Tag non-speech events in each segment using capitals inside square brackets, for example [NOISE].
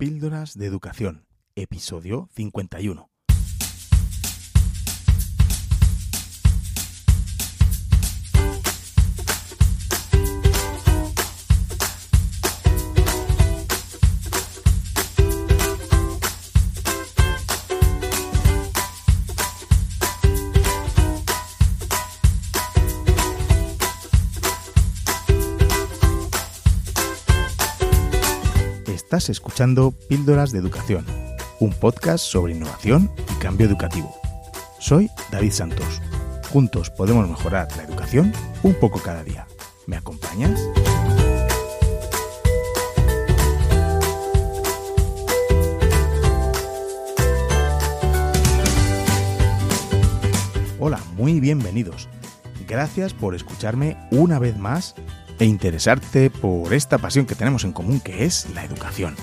Píldoras de Educación, episodio 51. Estás escuchando Píldoras de Educación, un podcast sobre innovación y cambio educativo. Soy David Santos. Juntos podemos mejorar la educación un poco cada día. ¿Me acompañas? Hola, muy bienvenidos. Gracias por escucharme una vez más e interesarte por esta pasión que tenemos en común que es la educación.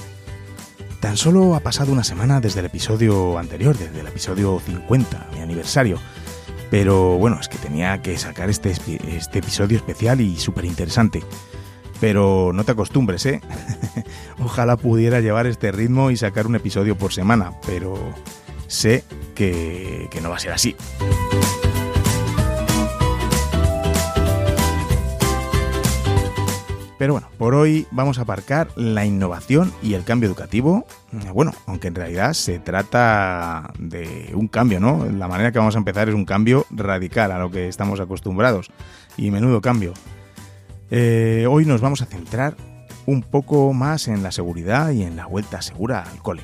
Tan solo ha pasado una semana desde el episodio anterior, desde el episodio 50, mi aniversario. Pero bueno, es que tenía que sacar este, este episodio especial y súper interesante. Pero no te acostumbres, ¿eh? [LAUGHS] Ojalá pudiera llevar este ritmo y sacar un episodio por semana, pero sé que, que no va a ser así. Pero bueno, por hoy vamos a aparcar la innovación y el cambio educativo. Eh, bueno, aunque en realidad se trata de un cambio, ¿no? La manera que vamos a empezar es un cambio radical a lo que estamos acostumbrados. Y menudo cambio. Eh, hoy nos vamos a centrar un poco más en la seguridad y en la vuelta segura al cole.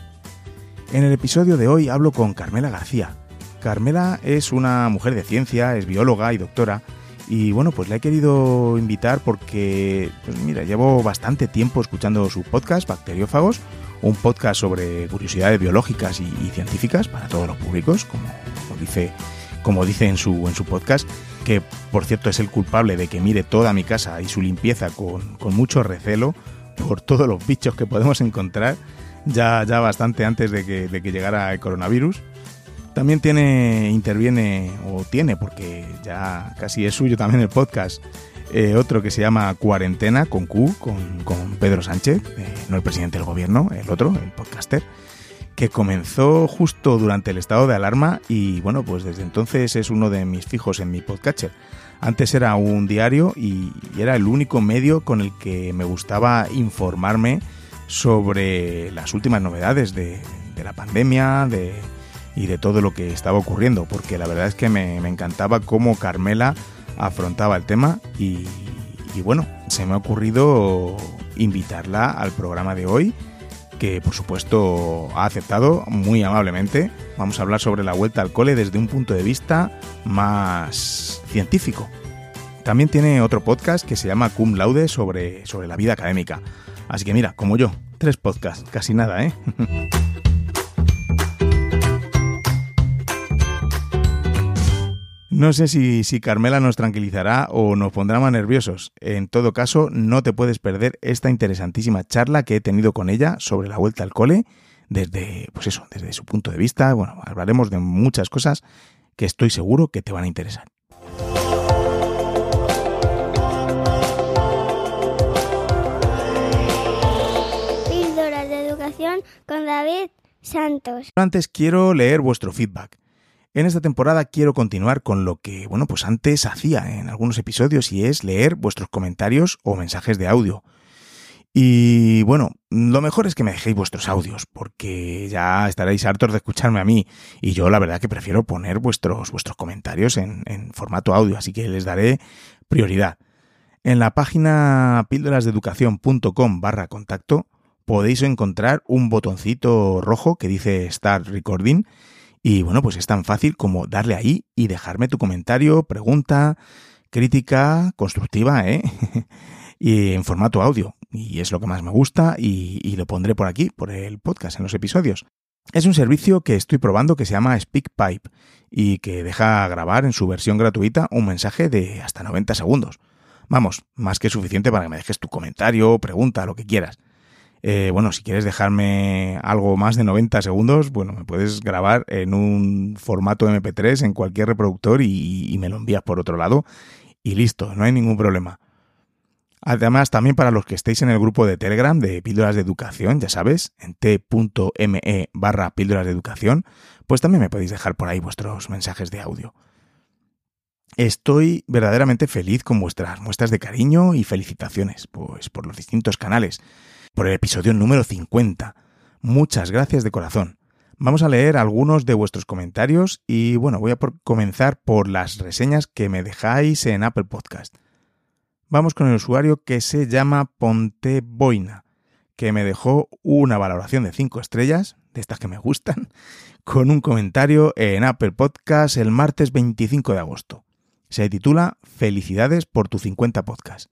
En el episodio de hoy hablo con Carmela García. Carmela es una mujer de ciencia, es bióloga y doctora y bueno, pues la he querido invitar porque, pues mira, llevo bastante tiempo escuchando su podcast, Bacteriófagos, un podcast sobre curiosidades biológicas y, científicas para todos los públicos, como, dice, como dice en, su, en su podcast, que por cierto es el culpable de que mire toda mi casa y su limpieza con, mucho recelo por todos los bichos que podemos encontrar ya, ya bastante antes de que, de que llegara el coronavirus. También tiene, interviene, o tiene, porque ya casi es suyo también el podcast, eh, otro que se llama Cuarentena con Q, con, Pedro Sánchez, eh, no el presidente del gobierno, el otro, el podcaster, que comenzó justo durante el estado de alarma y bueno, pues desde entonces es uno de mis fijos en mi podcatcher. Antes era un diario y, era el único medio con el que me gustaba informarme sobre las últimas novedades de la pandemia, de y de todo lo que estaba ocurriendo, porque la verdad es que me, encantaba cómo Carmela afrontaba el tema y, bueno, se me ha ocurrido invitarla al programa de hoy, que por supuesto ha aceptado muy amablemente. Vamos a hablar sobre la vuelta al cole desde un punto de vista más científico. También tiene otro podcast que se llama Cum Laude sobre, sobre la vida académica. Así que mira, como yo, tres podcasts, casi nada, ¿eh? [LAUGHS] No sé si, si, Carmela nos tranquilizará o nos pondrá más nerviosos. En todo caso, no te puedes perder esta interesantísima charla que he tenido con ella sobre la vuelta al cole, desde, pues eso, desde su punto de vista. Bueno, hablaremos de muchas cosas que estoy seguro que te van a interesar. Píldoras de educación con David Santos. Antes quiero leer vuestro feedback. En esta temporada quiero continuar con lo que, bueno, pues antes hacía en algunos episodios y es leer vuestros comentarios o mensajes de audio. Y bueno, lo mejor es que me dejéis vuestros audios, porque ya estaréis hartos de escucharme a mí. Y yo la verdad que prefiero poner vuestros, vuestros comentarios en, formato audio, así que les daré prioridad. En la página píldorasdeeducación.com barra contacto podéis encontrar un botoncito rojo que dice Start Recording y bueno, pues es tan fácil como darle ahí y dejarme tu comentario, pregunta, crítica constructiva, ¿eh? [LAUGHS] y en formato audio. Y es lo que más me gusta y, y, lo pondré por aquí, por el podcast, en los episodios. Es un servicio que estoy probando que se llama SpeakPipe y que deja grabar en su versión gratuita un mensaje de hasta 90 segundos. Vamos, más que suficiente para que me dejes tu comentario, pregunta, lo que quieras. Eh, bueno, si quieres dejarme algo más de 90 segundos, bueno, me puedes grabar en un formato MP3 en cualquier reproductor y, me lo envías por otro lado y listo, no hay ningún problema. Además, también para los que estéis en el grupo de Telegram de Píldoras de Educación, ya sabes, en t.me barra Píldoras de Educación, pues también me podéis dejar por ahí vuestros mensajes de audio. Estoy verdaderamente feliz con vuestras muestras de cariño y felicitaciones, pues por los distintos canales, por el episodio número 50. Muchas gracias de corazón. Vamos a leer algunos de vuestros comentarios y bueno, voy a comenzar por las reseñas que me dejáis en Apple Podcast. Vamos con el usuario que se llama Ponteboina, que me dejó una valoración de 5 estrellas, de estas que me gustan, [LAUGHS] con un comentario en Apple Podcast el martes 25 de agosto. Se titula Felicidades por tu 50 podcast.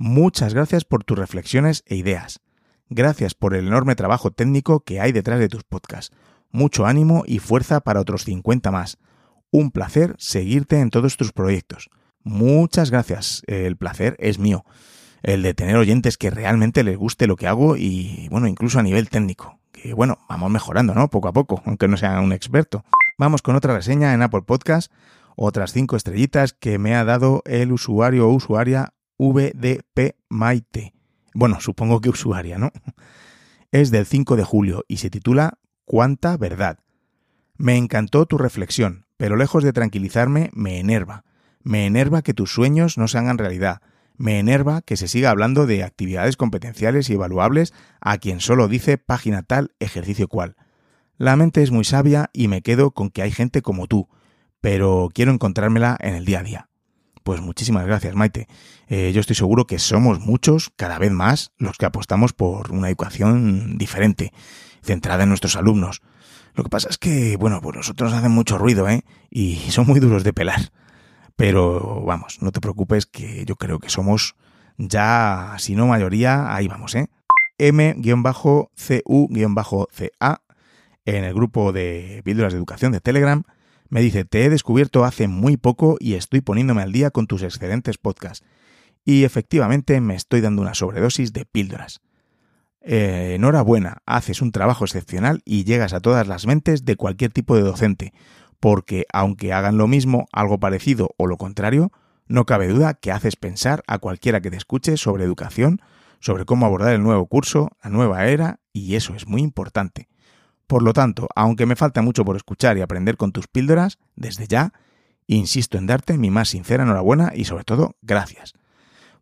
Muchas gracias por tus reflexiones e ideas. Gracias por el enorme trabajo técnico que hay detrás de tus podcasts. Mucho ánimo y fuerza para otros 50 más. Un placer seguirte en todos tus proyectos. Muchas gracias. El placer es mío. El de tener oyentes que realmente les guste lo que hago y, bueno, incluso a nivel técnico. Que, bueno, vamos mejorando, ¿no? Poco a poco, aunque no sea un experto. Vamos con otra reseña en Apple Podcast otras cinco estrellitas que me ha dado el usuario o usuaria VDP Maite. Bueno, supongo que usuaria, ¿no? Es del 5 de julio y se titula Cuánta verdad. Me encantó tu reflexión, pero lejos de tranquilizarme, me enerva. Me enerva que tus sueños no se hagan realidad. Me enerva que se siga hablando de actividades competenciales y evaluables a quien solo dice página tal, ejercicio cual. La mente es muy sabia y me quedo con que hay gente como tú, pero quiero encontrármela en el día a día. Pues muchísimas gracias, Maite. Eh, yo estoy seguro que somos muchos, cada vez más, los que apostamos por una educación diferente, centrada en nuestros alumnos. Lo que pasa es que, bueno, pues nosotros hacen mucho ruido, ¿eh? Y [LAUGHS] son muy duros de pelar. Pero vamos, no te preocupes que yo creo que somos ya, si no mayoría, ahí vamos, ¿eh? M-CU-CA en el grupo de píldoras de educación de Telegram me dice, te he descubierto hace muy poco y estoy poniéndome al día con tus excelentes podcasts. Y efectivamente me estoy dando una sobredosis de píldoras. Eh, enhorabuena, haces un trabajo excepcional y llegas a todas las mentes de cualquier tipo de docente, porque aunque hagan lo mismo, algo parecido o lo contrario, no cabe duda que haces pensar a cualquiera que te escuche sobre educación, sobre cómo abordar el nuevo curso, la nueva era, y eso es muy importante. Por lo tanto, aunque me falta mucho por escuchar y aprender con tus píldoras, desde ya, insisto en darte mi más sincera enhorabuena y sobre todo, gracias.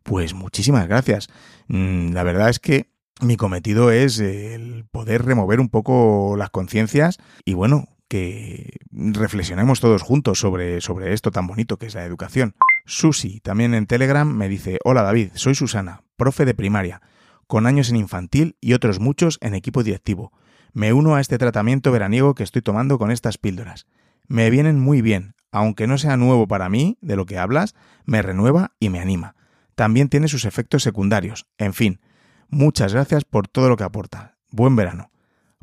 Pues muchísimas gracias. Mm, la verdad es que mi cometido es el poder remover un poco las conciencias y bueno, que reflexionemos todos juntos sobre, sobre esto tan bonito que es la educación. Susi, también en Telegram, me dice, hola David, soy Susana, profe de primaria, con años en infantil y otros muchos en equipo directivo. Me uno a este tratamiento veraniego que estoy tomando con estas píldoras. Me vienen muy bien, aunque no sea nuevo para mí, de lo que hablas, me renueva y me anima. También tiene sus efectos secundarios. En fin, muchas gracias por todo lo que aporta. Buen verano.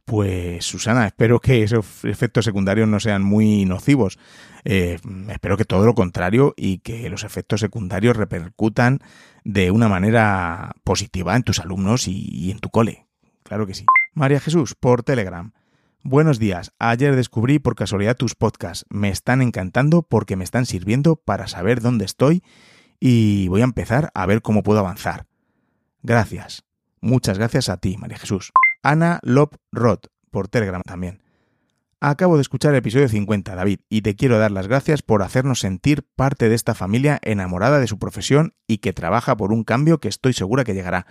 Pues Susana, espero que esos efectos secundarios no sean muy nocivos. Eh, espero que todo lo contrario y que los efectos secundarios repercutan de una manera positiva en tus alumnos y en tu cole. Claro que sí. María Jesús, por Telegram. Buenos días. Ayer descubrí por casualidad tus podcasts. Me están encantando porque me están sirviendo para saber dónde estoy y voy a empezar a ver cómo puedo avanzar. Gracias. Muchas gracias a ti, María Jesús. Ana Lop Roth, por Telegram también. Acabo de escuchar el episodio 50, David, y te quiero dar las gracias por hacernos sentir parte de esta familia enamorada de su profesión y que trabaja por un cambio que estoy segura que llegará.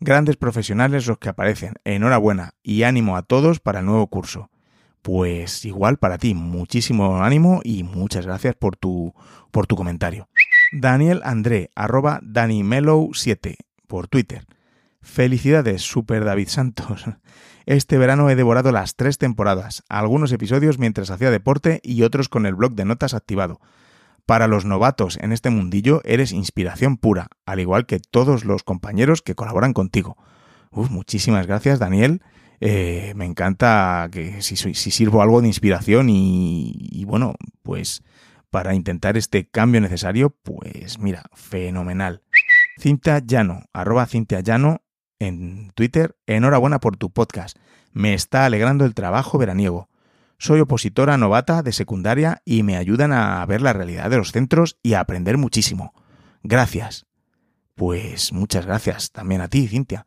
Grandes profesionales los que aparecen. Enhorabuena y ánimo a todos para el nuevo curso. Pues igual para ti, muchísimo ánimo y muchas gracias por tu, por tu comentario. Daniel André, arroba DaniMelow7 por Twitter. Felicidades, Super David Santos. Este verano he devorado las tres temporadas, algunos episodios mientras hacía deporte y otros con el blog de notas activado. Para los novatos en este mundillo eres inspiración pura, al igual que todos los compañeros que colaboran contigo. muchísimas gracias, Daniel. Eh, me encanta que si, si, sirvo algo de inspiración y, bueno, pues para intentar este cambio necesario, pues mira, fenomenal. Cinta Llano, arroba Cintia Llano en Twitter, enhorabuena por tu podcast. Me está alegrando el trabajo veraniego. Soy opositora novata de secundaria y me ayudan a ver la realidad de los centros y a aprender muchísimo. Gracias. Pues muchas gracias también a ti, Cintia.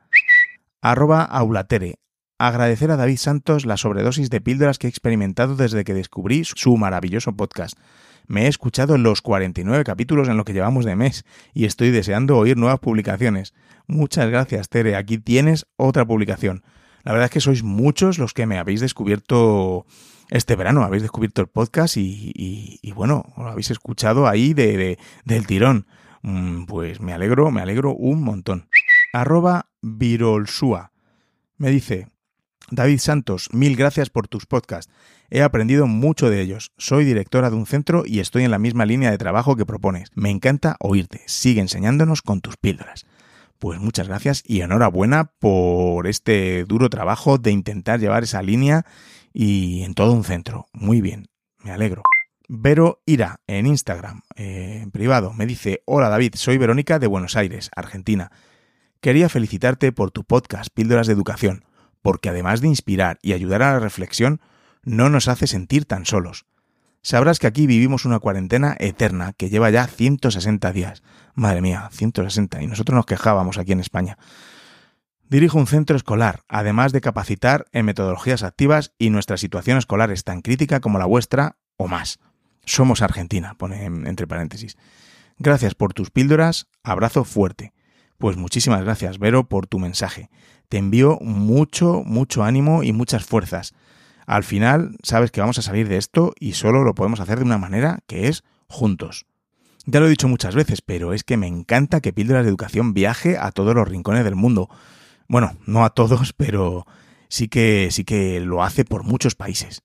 Arroba Aulatere. Agradecer a David Santos la sobredosis de píldoras que he experimentado desde que descubrí su maravilloso podcast. Me he escuchado los 49 capítulos en lo que llevamos de mes y estoy deseando oír nuevas publicaciones. Muchas gracias, Tere. Aquí tienes otra publicación. La verdad es que sois muchos los que me habéis descubierto este verano, habéis descubierto el podcast y, bueno, lo habéis escuchado ahí de, del tirón. Mm, pues me alegro, me alegro un montón. Arroba Virolsua. Me dice, David Santos, mil gracias por tus podcasts. He aprendido mucho de ellos. Soy directora de un centro y estoy en la misma línea de trabajo que propones. Me encanta oírte. Sigue enseñándonos con tus píldoras. Pues muchas gracias y enhorabuena por este duro trabajo de intentar llevar esa línea y en todo un centro. Muy bien, me alegro. Vero Ira en Instagram, eh, en privado, me dice, hola David, soy Verónica de Buenos Aires, Argentina. Quería felicitarte por tu podcast Píldoras de Educación, porque además de inspirar y ayudar a la reflexión, no nos hace sentir tan solos. Sabrás que aquí vivimos una cuarentena eterna que lleva ya 160 días. Madre mía, 160. Y nosotros nos quejábamos aquí en España. Dirijo un centro escolar, además de capacitar en metodologías activas y nuestra situación escolar es tan crítica como la vuestra o más. Somos Argentina, pone entre paréntesis. Gracias por tus píldoras, abrazo fuerte. Pues muchísimas gracias, Vero, por tu mensaje. Te envío mucho, mucho ánimo y muchas fuerzas. Al final, sabes que vamos a salir de esto y solo lo podemos hacer de una manera que es juntos. Ya lo he dicho muchas veces, pero es que me encanta que Píldoras de Educación viaje a todos los rincones del mundo. Bueno, no a todos, [LAUGHS] pero sí que sí que lo hace por muchos países.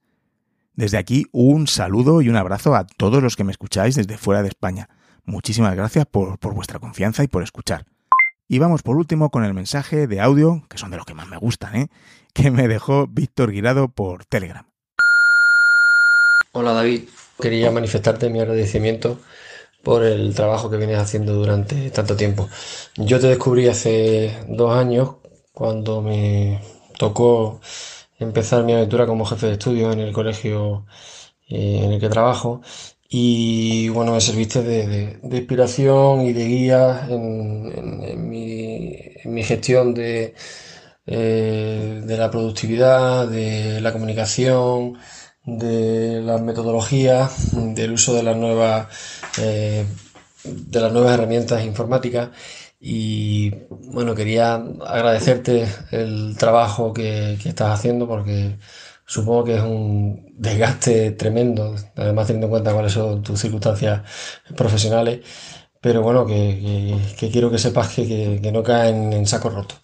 Desde aquí un saludo y un abrazo a todos los que me escucháis desde fuera de España. Muchísimas gracias por, por vuestra confianza y por escuchar. Y vamos por último con el mensaje de audio, que son de los que más me gustan, ¿eh? [LAUGHS] que me dejó Víctor Guirado por Telegram. Hola David, quería manifestarte mi agradecimiento por el trabajo que vienes haciendo durante tanto tiempo. Yo te descubrí hace dos años cuando me tocó empezar mi aventura como jefe de estudio en el colegio eh, en el que trabajo. Y bueno, me serviste de, inspiración y de guía en, mi, gestión de, eh, de la productividad, de la comunicación, de las metodologías, del uso de las nuevas, eh, de las nuevas herramientas informáticas y bueno, quería agradecerte el trabajo que, que estás haciendo porque supongo que es un desgaste tremendo, además teniendo en cuenta cuáles son tus circunstancias profesionales, pero bueno, que, quiero que sepas que, no caen en saco roto.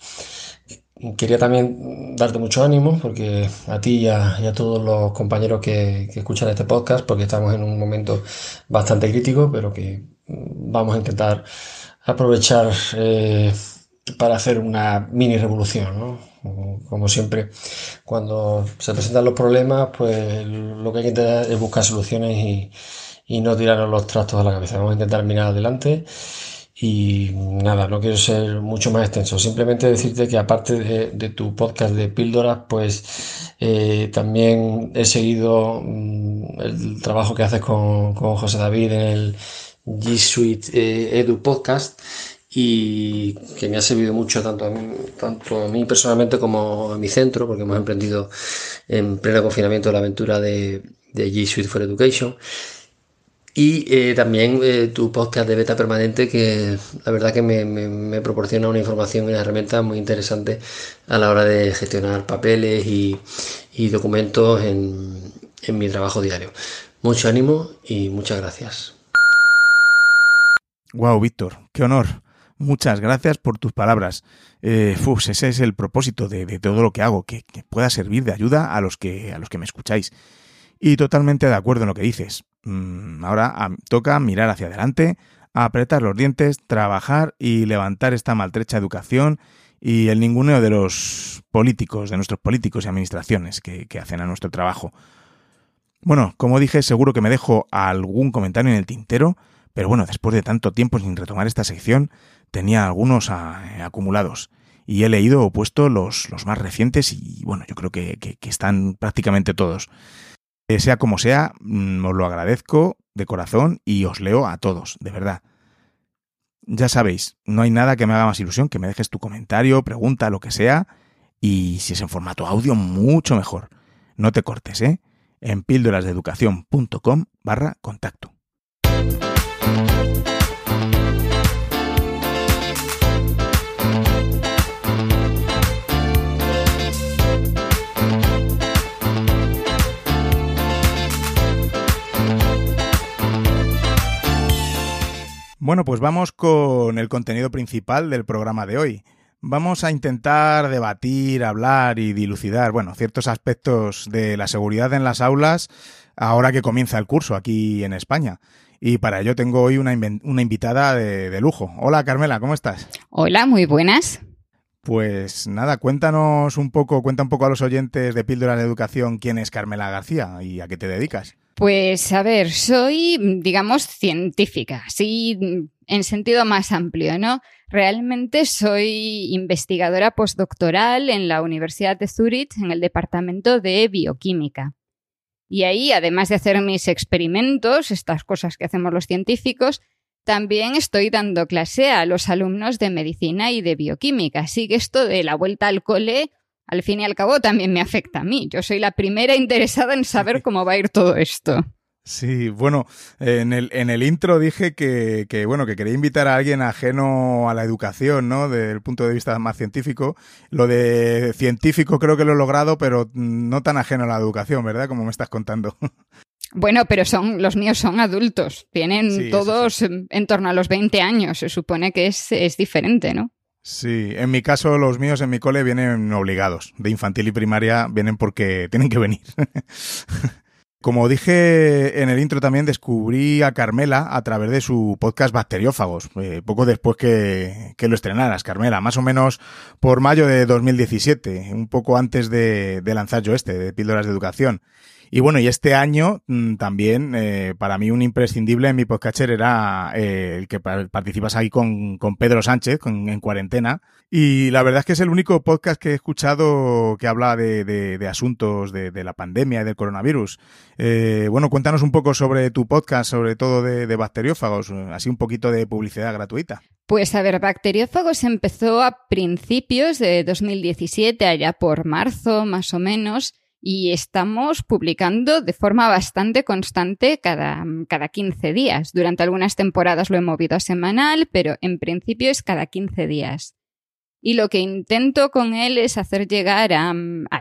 Quería también darte mucho ánimo porque a ti y a, todos los compañeros que, escuchan este podcast, porque estamos en un momento bastante crítico, pero que vamos a intentar aprovechar eh, para hacer una mini revolución, ¿no? Como siempre, cuando se presentan los problemas, pues lo que hay que intentar es buscar soluciones y, y no tirarnos los trastos a la cabeza. Vamos a intentar mirar adelante y nada, no quiero ser mucho más extenso. Simplemente decirte que aparte de, tu podcast de píldoras, pues eh, también he seguido mm, el trabajo que haces con, con José David en el G Suite eh, Edu Podcast y que me ha servido mucho tanto a mí, tanto a mí personalmente como a mi centro, porque hemos emprendido en pleno confinamiento la aventura de, G Suite for Education. Y eh, también eh, tu podcast de beta permanente, que la verdad que me, proporciona una información y una herramienta muy interesante a la hora de gestionar papeles y, documentos en, en mi trabajo diario. Mucho ánimo y muchas gracias. Wow, Víctor, qué honor. Muchas gracias por tus palabras. Eh, ese es el propósito de, todo lo que hago, que, pueda servir de ayuda a los que, a los que me escucháis. Y totalmente de acuerdo en lo que dices. Mm, ahora toca mirar hacia adelante, apretar los dientes, trabajar y levantar esta maltrecha educación y el ninguneo de los políticos, de nuestros políticos y administraciones que, que hacen a nuestro trabajo. Bueno, como dije, seguro que me dejo algún comentario en el tintero, pero bueno, después de tanto tiempo sin retomar esta sección, tenía algunos ah, acumulados y he leído o puesto los, los, más recientes y bueno, yo creo que, están prácticamente todos. Eh, sea como sea, mm, os lo agradezco de corazón y os leo a todos, de verdad. Ya sabéis, no hay nada que me haga más ilusión que me dejes tu comentario, pregunta, lo que sea, y si es en formato audio, mucho mejor. No te cortes, ¿eh? En píldorasdeeducación.com barra contacto. Bueno, pues vamos con el contenido principal del programa de hoy. Vamos a intentar debatir, hablar y dilucidar, bueno, ciertos aspectos de la seguridad en las aulas ahora que comienza el curso aquí en España. Y para ello tengo hoy una, una invitada de, de lujo. Hola Carmela, ¿cómo estás? Hola, muy buenas. Pues nada, cuéntanos un poco, cuenta un poco a los oyentes de Píldoras de Educación quién es Carmela García y a qué te dedicas. Pues a ver, soy, digamos, científica, sí, en sentido más amplio, ¿no? Realmente soy investigadora postdoctoral en la Universidad de Zurich en el departamento de bioquímica. Y ahí, además de hacer mis experimentos, estas cosas que hacemos los científicos, también estoy dando clase a los alumnos de medicina y de bioquímica, así que esto de la vuelta al cole, al fin y al cabo, también me afecta a mí. Yo soy la primera interesada en saber [LAUGHS] cómo va a ir todo esto. Sí, bueno, en el, en el intro dije que, que, bueno, que quería invitar a alguien ajeno a la educación, ¿no? Desde el punto de vista más científico. Lo de científico creo que lo he logrado, pero no tan ajeno a la educación, ¿verdad? Como me estás contando. [LAUGHS] Bueno, pero son los míos son adultos, tienen Sí, todos sí. en torno a los 20 años, se supone que es, es diferente, ¿no? Sí, en mi caso los míos en mi cole vienen obligados. De infantil y primaria vienen porque [LAUGHS] tienen que venir. [LAUGHS] Como dije en el intro también descubrí a Carmela a través de su podcast Bacteriófagos, eh, poco después que, lo estrenaras, Carmela, más o menos por mayo de 2017, un poco antes de, de lanzar yo este, de Píldoras de Educación. Y bueno, y este año mm, también, eh, para mí un imprescindible en mi podcatcher era eh, el que pa- participas ahí con, con Pedro Sánchez, con- en cuarentena. Y la verdad es que es el único podcast que he escuchado que habla de, de- asuntos de, la pandemia y del coronavirus. Eh, bueno, cuéntanos un poco sobre tu podcast, sobre todo de, bacteriófagos, así un poquito de publicidad gratuita. Pues a ver, Bacteriófagos empezó a principios de 2017, allá por marzo más o menos, y estamos publicando de forma bastante constante cada, cada 15 días. Durante algunas temporadas lo he movido a semanal, pero en principio es cada 15 días. Y lo que intento con él es hacer llegar a, a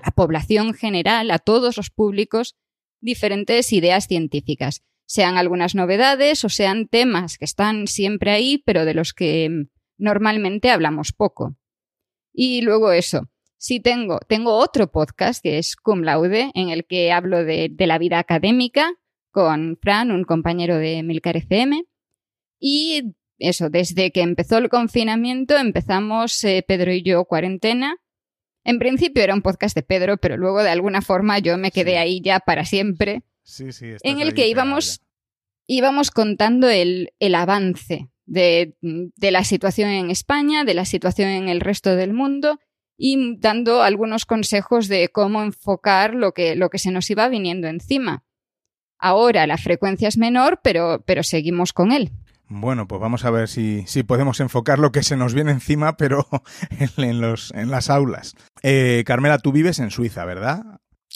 la población general, a todos los públicos, diferentes ideas científicas, sean algunas novedades o sean temas que están siempre ahí, pero de los que mm, normalmente hablamos poco. Y luego eso. Sí tengo, tengo otro podcast que es Cum Laude, en el que hablo de, de la vida académica con Fran, un compañero de Milcar FM. Y eso, desde que empezó el confinamiento empezamos eh, Pedro y yo cuarentena. En principio era un podcast de Pedro, pero luego de alguna forma yo me quedé Sí. ahí ya para siempre Sí, sí. en el que íbamos, íbamos contando el, el avance de, de la situación en España, de la situación en el resto del mundo y dando algunos consejos de cómo enfocar lo que, lo que se nos iba viniendo encima. Ahora la frecuencia es menor, pero, pero seguimos con él. Bueno, pues vamos a ver si, si podemos enfocar lo que se nos viene encima, pero [LAUGHS] en, los, en las aulas. Eh, Carmela, tú vives en Suiza, ¿verdad?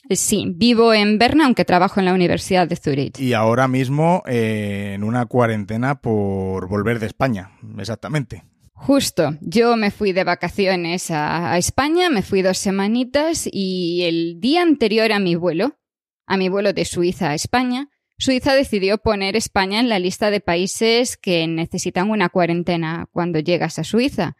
Sí, vivo en Berna, aunque trabajo en la Universidad de Zurich. Y ahora mismo eh, en una cuarentena por volver de España, exactamente. Justo, yo me fui de vacaciones a, España, me fui dos semanitas y el día anterior a mi vuelo, a mi vuelo de Suiza a España, Suiza decidió poner España en la lista de países que necesitan una cuarentena cuando llegas a Suiza.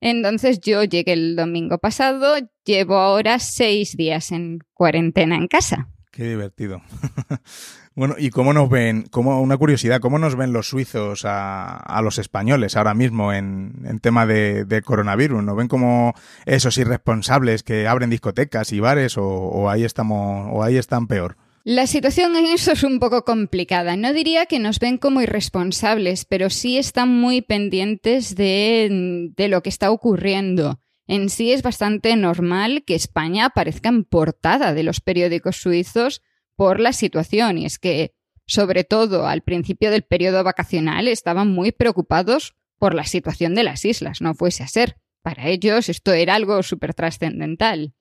Entonces yo llegué el domingo pasado, llevo ahora seis días en cuarentena en casa. Qué divertido. [LAUGHS] bueno, ¿y cómo nos ven? Como una curiosidad, ¿cómo nos ven los suizos a, los españoles ahora mismo en, tema de, coronavirus? ¿Nos ven como esos irresponsables que abren discotecas y bares o, ahí estamos o ahí están peor? La situación en eso es un poco complicada. No diría que nos ven como irresponsables, pero sí están muy pendientes de, lo que está ocurriendo. En sí es bastante normal que España aparezca en portada de los periódicos suizos por la situación. Y es que, sobre todo al principio del periodo vacacional, estaban muy preocupados por la situación de las islas, no fuese a ser. Para ellos esto era algo súper trascendental.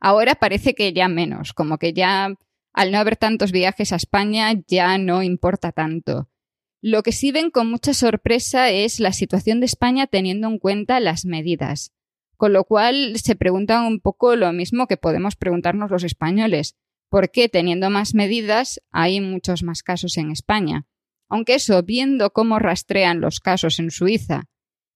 Ahora parece que ya menos, como que ya al no haber tantos viajes a España ya no importa tanto. Lo que sí ven con mucha sorpresa es la situación de España teniendo en cuenta las medidas. Con lo cual se preguntan un poco lo mismo que podemos preguntarnos los españoles. ¿Por qué teniendo más medidas hay muchos más casos en España? Aunque eso, viendo cómo rastrean los casos en Suiza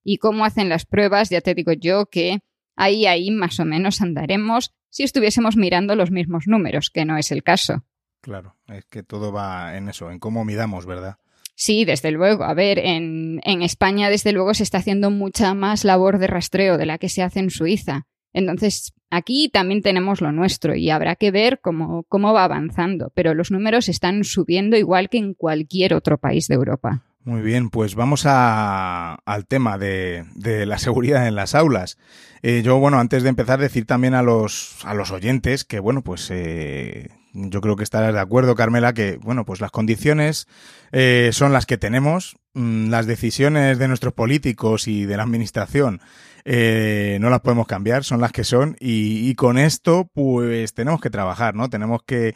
y cómo hacen las pruebas, ya te digo yo que ahí, ahí más o menos andaremos si estuviésemos mirando los mismos números, que no es el caso. Claro, es que todo va en eso, en cómo midamos, ¿verdad? Sí, desde luego. A ver, en, en, España, desde luego, se está haciendo mucha más labor de rastreo de la que se hace en Suiza. Entonces, aquí también tenemos lo nuestro y habrá que ver cómo, cómo va avanzando. Pero los números están subiendo igual que en cualquier otro país de Europa. Muy bien, pues vamos a, al tema de, la seguridad en las aulas. Eh, yo, bueno, antes de empezar, decir también a los, a los oyentes que, bueno, pues eh, yo creo que estarás de acuerdo, Carmela, que, bueno, pues las condiciones eh, son las que tenemos, mm, las decisiones de nuestros políticos y de la administración eh, no las podemos cambiar, son las que son y, con esto, pues tenemos que trabajar, ¿no? Tenemos que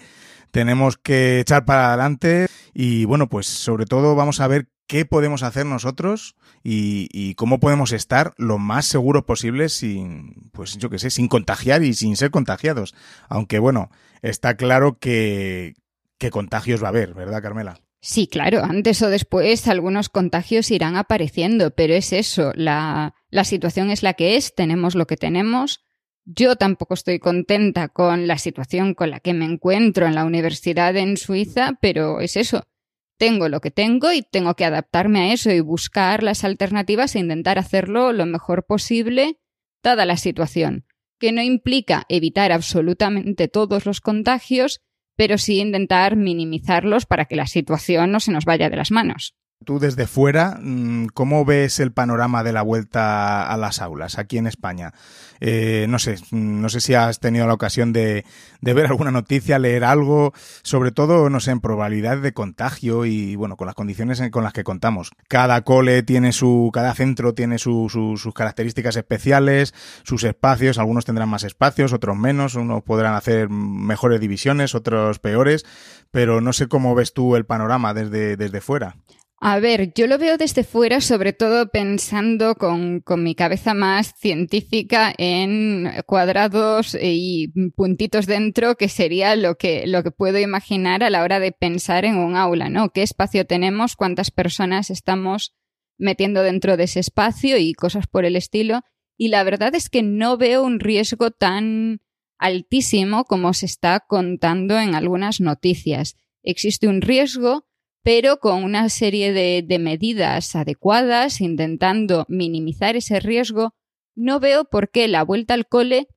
tenemos que echar para adelante y bueno, pues sobre todo vamos a ver qué podemos hacer nosotros y, y, cómo podemos estar lo más seguros posible sin, pues yo qué sé, sin contagiar y sin ser contagiados. Aunque bueno, está claro que, que contagios va a haber, ¿verdad, Carmela? Sí, claro, antes o después algunos contagios irán apareciendo, pero es eso, la, la situación es la que es, tenemos lo que tenemos. Yo tampoco estoy contenta con la situación con la que me encuentro en la universidad en Suiza, pero es eso, tengo lo que tengo y tengo que adaptarme a eso y buscar las alternativas e intentar hacerlo lo mejor posible, dada la situación, que no implica evitar absolutamente todos los contagios, pero sí intentar minimizarlos para que la situación no se nos vaya de las manos. Tú desde fuera, mm, ¿cómo ves el panorama de la vuelta a las aulas aquí en España? Eh, no sé, mm, no sé si has tenido la ocasión de, ver alguna noticia, leer algo, sobre todo, no sé, en probabilidad de contagio y, bueno, con las condiciones con las que contamos. Cada cole tiene su, cada centro tiene su, sus características especiales, sus espacios, algunos tendrán más espacios, otros menos, unos podrán hacer mejores divisiones, otros peores, pero no sé cómo ves tú el panorama desde, desde fuera. A ver, yo lo veo desde fuera, sobre todo pensando con, con, mi cabeza más científica en cuadrados y puntitos dentro, que sería lo que, lo que puedo imaginar a la hora de pensar en un aula, ¿no? ¿Qué espacio tenemos? ¿Cuántas personas estamos metiendo dentro de ese espacio y cosas por el estilo? Y la verdad es que no veo un riesgo tan altísimo como se está contando en algunas noticias. Existe un riesgo, pero con una serie de, medidas adecuadas, intentando minimizar ese riesgo, no veo por qué la vuelta al cole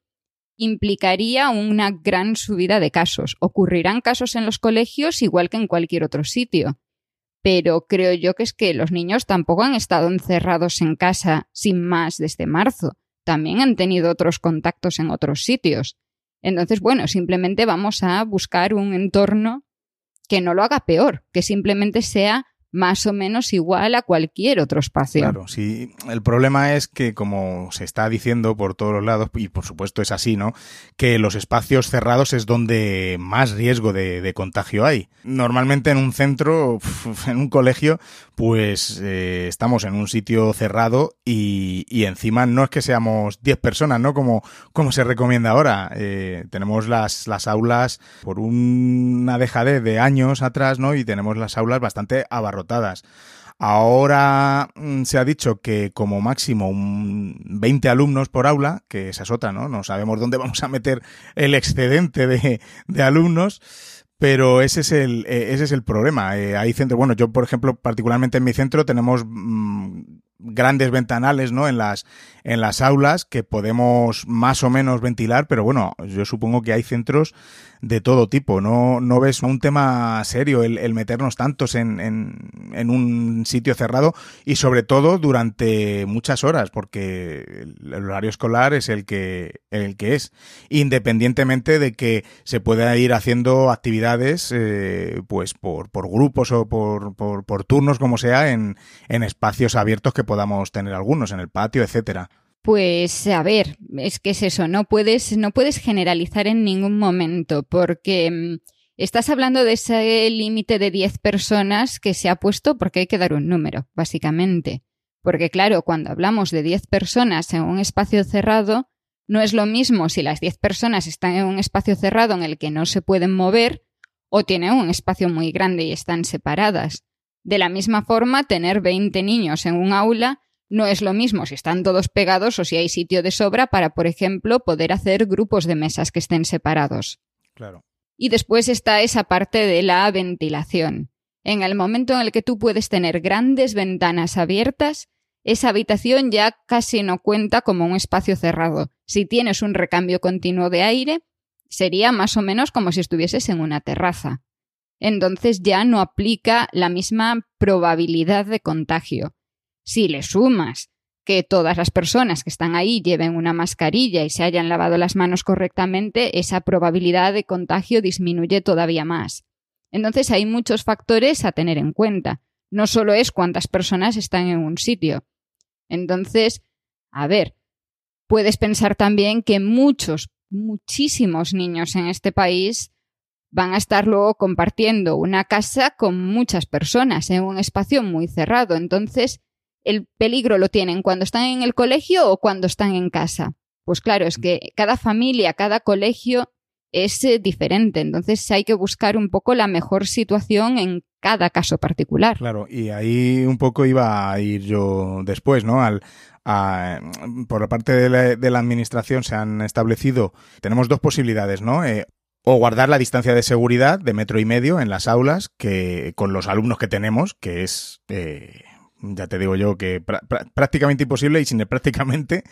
implicaría una gran subida de casos. Ocurrirán casos en los colegios igual que en cualquier otro sitio. Pero creo yo que es que los niños tampoco han estado encerrados en casa sin más desde marzo. También han tenido otros contactos en otros sitios. Entonces, bueno, simplemente vamos a buscar un entorno que no lo haga peor, que simplemente sea más o menos igual a cualquier otro espacio. Claro, sí. El problema es que, como se está diciendo por todos los lados, y por supuesto es así, ¿no? Que los espacios cerrados es donde más riesgo de, contagio hay. Normalmente en un centro, [LAUGHS] en un colegio, pues eh, estamos en un sitio cerrado y, y, encima no es que seamos 10 personas, ¿no? Como, como se recomienda ahora. Eh, tenemos las, las aulas por una dejadez de años atrás, ¿no? Y tenemos las aulas bastante abarrotadas Ahora mm, se ha dicho que como máximo un 20 alumnos por aula, que esa es otra, ¿no? No sabemos dónde vamos a meter el excedente de, alumnos. Pero ese es el, eh, ese es el problema. Eh, hay centros, bueno, yo por ejemplo, particularmente en mi centro tenemos mmm, grandes ventanales, ¿no? En las, en las aulas que podemos más o menos ventilar, pero bueno, yo supongo que hay centros de todo tipo. No, no ves un tema serio el, el meternos tantos en, en, en, un sitio cerrado y sobre todo durante muchas horas, porque el horario escolar es el que, el que es. Independientemente de que se pueda ir haciendo actividades, eh, pues por, por grupos o por, por, por turnos, como sea, en, en espacios abiertos que podamos tener algunos en el patio, etcétera. Pues a ver, es que es eso, no puedes, no puedes generalizar en ningún momento, porque mm, estás hablando de ese límite de 10 personas que se ha puesto porque hay que dar un número, básicamente. Porque claro, cuando hablamos de 10 personas en un espacio cerrado, no es lo mismo si las 10 personas están en un espacio cerrado en el que no se pueden mover o tienen un espacio muy grande y están separadas. De la misma forma, tener 20 niños en un aula no es lo mismo si están todos pegados o si hay sitio de sobra para, por ejemplo, poder hacer grupos de mesas que estén separados. Claro. Y después está esa parte de la ventilación. En el momento en el que tú puedes tener grandes ventanas abiertas, esa habitación ya casi no cuenta como un espacio cerrado. Si tienes un recambio continuo de aire, sería más o menos como si estuvieses en una terraza. Entonces ya no aplica la misma probabilidad de contagio. Si le sumas que todas las personas que están ahí lleven una mascarilla y se hayan lavado las manos correctamente, esa probabilidad de contagio disminuye todavía más. Entonces hay muchos factores a tener en cuenta. No solo es cuántas personas están en un sitio. Entonces, a ver, puedes pensar también que muchos, muchísimos niños en este país van a estar luego compartiendo una casa con muchas personas en un espacio muy cerrado. Entonces, el peligro lo tienen cuando están en el colegio o cuando están en casa. Pues claro, es que cada familia, cada colegio es eh, diferente. Entonces hay que buscar un poco la mejor situación en cada caso particular. Claro, y ahí un poco iba a ir yo después, ¿no? Al, por la parte de la, de la, administración se han establecido, tenemos dos posibilidades, ¿no? Eh, o guardar la distancia de seguridad de metro y medio en las aulas que con los alumnos que tenemos, que es, eh, ya te digo yo, que prácticamente imposible y sin el prácticamente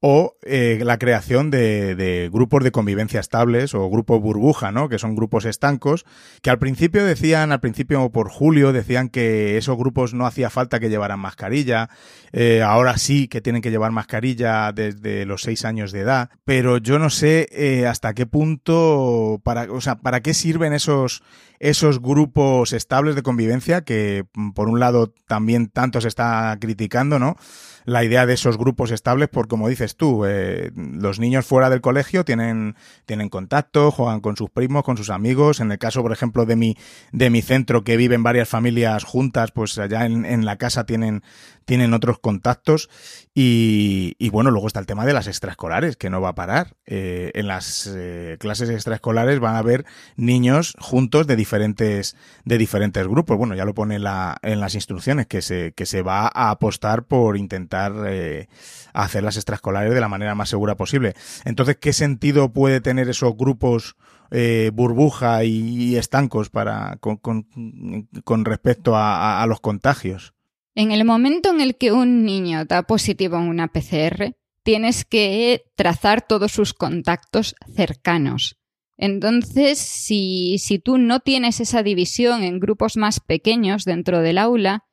o eh, la creación de, grupos de convivencia estables o grupos burbuja, ¿no? Que son grupos estancos, que al principio decían, al principio por julio, decían que esos grupos no hacía falta que llevaran mascarilla, eh, ahora sí que tienen que llevar mascarilla desde los seis años de edad, pero yo no sé eh, hasta qué punto, para, o sea, para qué sirven esos, esos grupos estables de convivencia que, por un lado, también tanto se está criticando, ¿no? La idea de esos grupos estables, por como dices tú, eh, los niños fuera del colegio tienen, tienen contacto, juegan con sus primos, con sus amigos. En el caso, por ejemplo, de mi, de mi centro, que viven varias familias juntas, pues allá en, en la casa tienen, tienen otros contactos. Y, y, bueno, luego está el tema de las extraescolares, que no va a parar. Eh, en las eh, clases extraescolares van a haber niños juntos de diferentes, de diferentes grupos. Bueno, ya lo pone la, en las instrucciones, que se, que se va a apostar por intentar eh, hacer las extraescolares de la manera más segura posible. Entonces, ¿qué sentido puede tener esos grupos eh, burbuja y, estancos para, con respecto a, a los contagios? En el momento en el que un niño da positivo en una PCR, tienes que trazar todos sus contactos cercanos. Entonces, si, si, tú no tienes esa división en grupos más pequeños dentro del aula,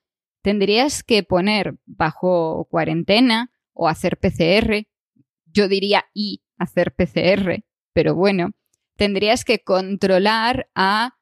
tendrías que poner bajo cuarentena o hacer PCR. Yo diría y hacer PCR, pero bueno, tendrías que controlar a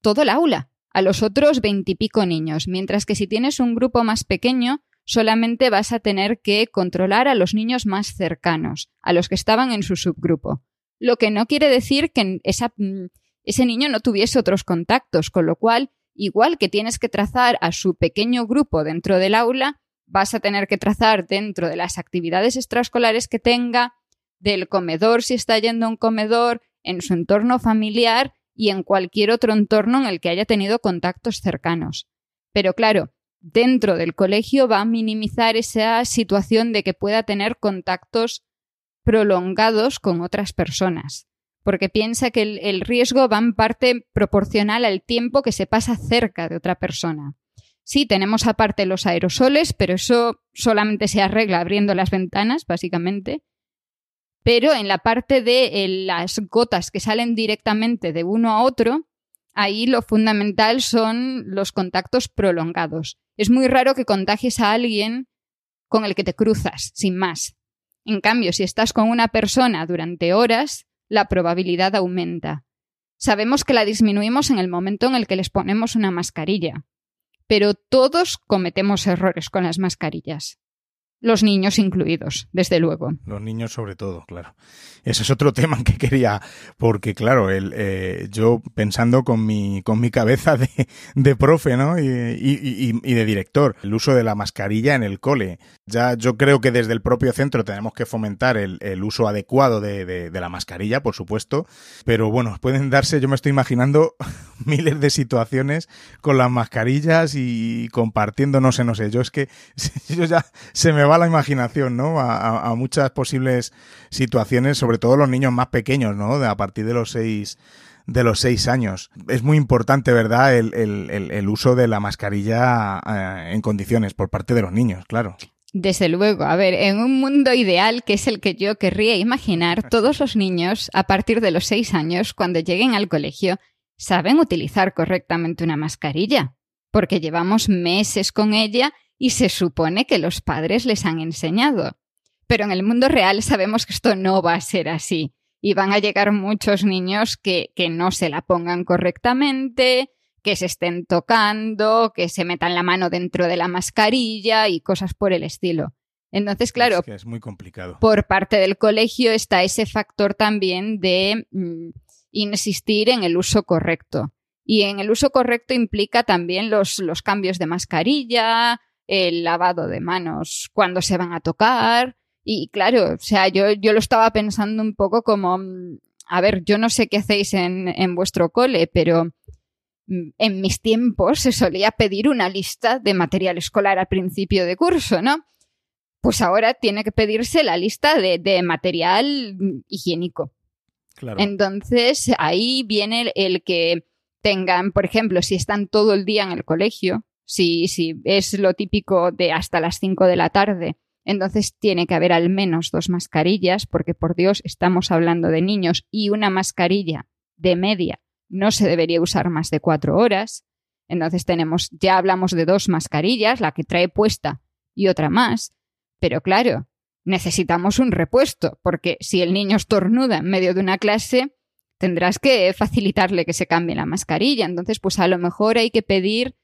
todo el aula a los otros veintipico niños, mientras que si tienes un grupo más pequeño, solamente vas a tener que controlar a los niños más cercanos, a los que estaban en su subgrupo. Lo que no quiere decir que mm, ese niño no tuviese otros contactos, con lo cual, igual que tienes que trazar a su pequeño grupo dentro del aula, vas a tener que trazar dentro de las actividades extraescolares que tenga, del comedor si está yendo a un comedor, en su entorno familiar y en cualquier otro entorno en el que haya tenido contactos cercanos. Pero claro, dentro del colegio va a minimizar esa situación de que pueda tener contactos prolongados con otras personas, porque piensa que el, riesgo va en parte proporcional al tiempo que se pasa cerca de otra persona. Sí, tenemos aparte los aerosoles, pero eso solamente se arregla abriendo las ventanas, básicamente pero en la parte de eh, las gotas que salen directamente de uno a otro, ahí lo fundamental son los contactos prolongados. Es muy raro que contagies a alguien con el que te cruzas, sin más. En cambio, si estás con una persona durante horas, la probabilidad aumenta. Sabemos que la disminuimos en el momento en el que les ponemos una mascarilla. pero todos cometemos errores con las mascarillas los niños incluidos, desde luego. Los niños sobre todo, claro. Ese es otro [LAUGHS] tema que quería, porque claro, el, eh, yo pensando con mi, con mi cabeza de, de profe, ¿no? Y, y, y, de director, el uso de la mascarilla en el cole. Ya yo creo que desde el propio centro tenemos que fomentar el, el uso adecuado de, de, de, la mascarilla, por supuesto, pero bueno, pueden darse, yo me estoy imaginando [LAUGHS] miles de situaciones con las mascarillas y compartiendo, no sé, no sé, yo es que [LAUGHS] yo ya se me va la imaginación, ¿no? A, muchas posibles situaciones, sobre todo los niños más pequeños, ¿no? De, a partir de los seis de los seis años. Es muy importante, ¿verdad?, el uso de la mascarilla eh, en condiciones por parte de los niños, claro. Desde luego, a ver, en un mundo ideal, que es el que yo querría imaginar, todos los niños, a partir de los seis años, cuando lleguen al colegio, saben utilizar correctamente una mascarilla, porque llevamos meses con ella y se supone que los padres les han enseñado. Pero en el mundo real sabemos que esto no va a ser así y van a llegar muchos niños que, que no se la pongan correctamente, que se estén tocando, que se metan la mano dentro de la mascarilla y cosas por el estilo. Entonces, claro, es, que es muy complicado. Por parte del colegio está ese factor también de mm, insistir en el uso correcto. Y en el uso correcto implica también los, los cambios de mascarilla, el lavado de manos cuando se van a tocar. Y claro, o sea, yo, yo lo estaba pensando un poco como, mm, a ver, yo no sé qué hacéis en, en vuestro cole, pero mm, en mis tiempos se solía pedir una lista de material escolar al principio de curso, ¿no? Pues ahora tiene que pedirse la lista de, de material mm, higiénico. Claro. Entonces, ahí viene el que tengan, por ejemplo, si están todo el día en el colegio, si, si es lo típico de hasta las 5 de la tarde, entonces tiene que haber al menos dos mascarillas, porque por Dios estamos hablando de niños y una mascarilla de media no se debería usar más de cuatro horas. Entonces tenemos, ya hablamos de dos mascarillas, la que trae puesta y otra más. Pero claro, necesitamos un repuesto, porque si el niño estornuda en medio de una clase, tendrás que facilitarle que se cambie la mascarilla. Entonces, pues a lo mejor hay que pedir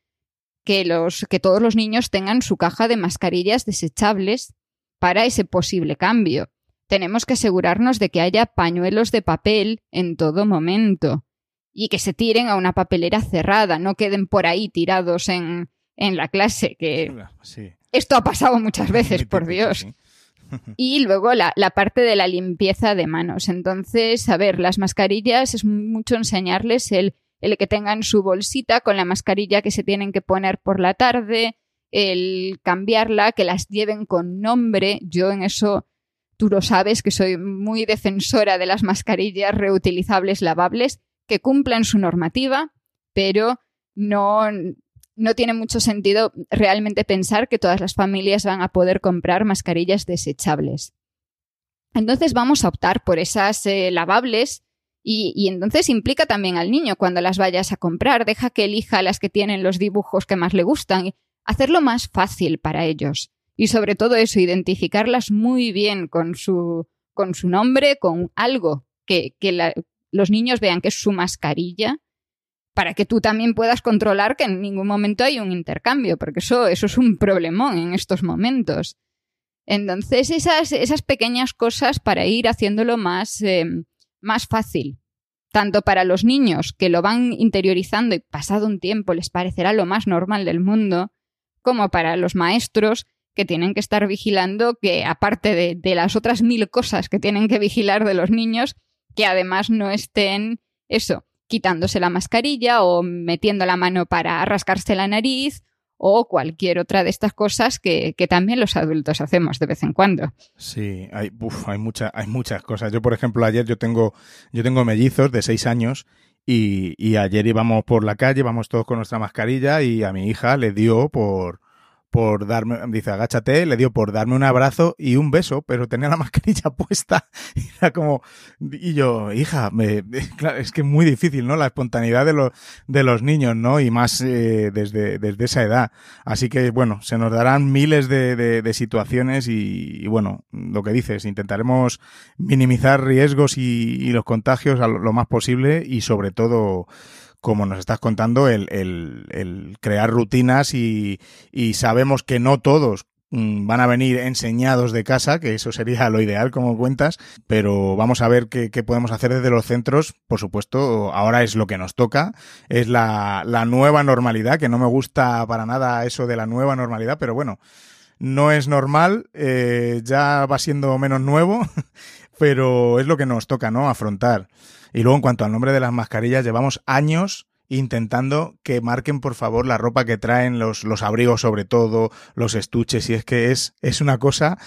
que, los, que todos los niños tengan su caja de mascarillas desechables para ese posible cambio. Tenemos que asegurarnos de que haya pañuelos de papel en todo momento y que se tiren a una papelera cerrada, no queden por ahí tirados en, en la clase, que sí. esto ha pasado muchas veces, por Dios. [LAUGHS] Y luego la, la, parte de la limpieza de manos. Entonces, a ver, las mascarillas es mucho enseñarles el el que tengan su bolsita con la mascarilla que se tienen que poner por la tarde, el cambiarla, que las lleven con nombre. Yo en eso, tú lo sabes, que soy muy defensora de las mascarillas reutilizables lavables, que cumplan su normativa, pero no, no tiene mucho sentido realmente pensar que todas las familias van a poder comprar mascarillas desechables. Entonces vamos a optar por esas eh, lavables y, entonces implica también al niño cuando las vayas a comprar, deja que elija las que tienen los dibujos que más le gustan, hacerlo más fácil para ellos. Y sobre todo eso, identificarlas muy bien con su, con su nombre, con algo que, que la, los niños vean que es su mascarilla, para que tú también puedas controlar que en ningún momento hay un intercambio, porque eso, eso es un problemón en estos momentos. Entonces, esas, esas pequeñas cosas para ir haciéndolo más, eh, más fácil, tanto para los niños que lo van interiorizando y pasado un tiempo les parecerá lo más normal del mundo, como para los maestros que tienen que estar vigilando que, aparte de, las otras mil cosas que tienen que vigilar de los niños, que además no estén eso, quitándose la mascarilla o metiendo la mano para rascarse la nariz o cualquier otra de estas cosas que, que, también los adultos hacemos de vez en cuando. Sí, hay, hay, mucha, hay muchas cosas. Yo, por ejemplo, ayer yo tengo, yo tengo mellizos de seis años y, y ayer íbamos por la calle, íbamos todos con nuestra mascarilla y a mi hija le dio por, por darme, dice, agáchate, le dio por darme un abrazo y un beso, pero tenía la [LAUGHS] mascarilla puesta. Y era como, y yo, hija, me, [LAUGHS] claro, es que es muy difícil, ¿no? La espontaneidad de los, de los niños, ¿no? Y más eh, desde, desde esa edad. Así que, bueno, se nos darán miles de, de, de situaciones y, bueno, lo que dices, intentaremos minimizar riesgos y, los contagios a lo más posible y sobre todo, como nos estás contando, el, el, crear rutinas y, y sabemos que no todos Mm, van a venir enseñados de casa, que eso sería lo ideal, como cuentas, pero vamos a ver qué, qué, podemos hacer desde los centros. Por supuesto, ahora es lo que nos toca, es la, la nueva normalidad, que no me gusta para nada eso de la nueva normalidad, pero bueno, no es normal, eh, ya va siendo menos nuevo, [LAUGHS] pero es lo que nos toca, ¿no? Afrontar. Y luego, en cuanto al nombre de las mascarillas, llevamos años intentando que marquen por favor la ropa que traen, los, los abrigos sobre todo, los estuches, y es que es, es una cosa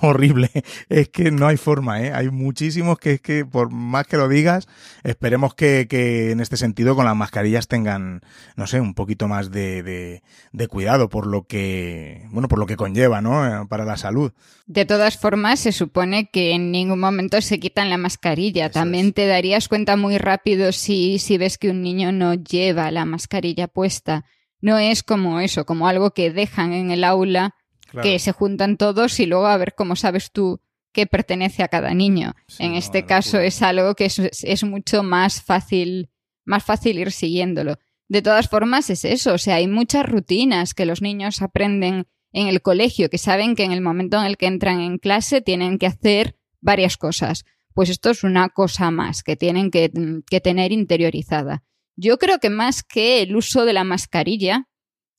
[LAUGHS] horrible. Es que no hay forma, ¿eh? Hay muchísimos que es que por más que lo digas, esperemos que, que en este sentido con las mascarillas tengan, no sé, un poquito más de, de, de cuidado por lo que, bueno, por lo que conlleva, ¿no? Eh, para la salud. De todas formas, se supone que en ningún momento se quitan la mascarilla. Eso También es. te darías cuenta muy rápido si, si ves que un niño no lleva la mascarilla puesta. No es como eso, como algo que dejan en el aula, claro. que se juntan todos y luego a ver cómo sabes tú qué pertenece a cada niño. Sí, en este caso es algo que es, es, mucho más fácil, más fácil ir siguiéndolo. De todas formas es eso, o sea, hay muchas rutinas que los niños aprenden en el colegio, que saben que en el momento en el que entran en clase tienen que hacer varias cosas. Pues esto es una cosa más que tienen que, que tener interiorizada. Yo creo que más que el uso de la mascarilla,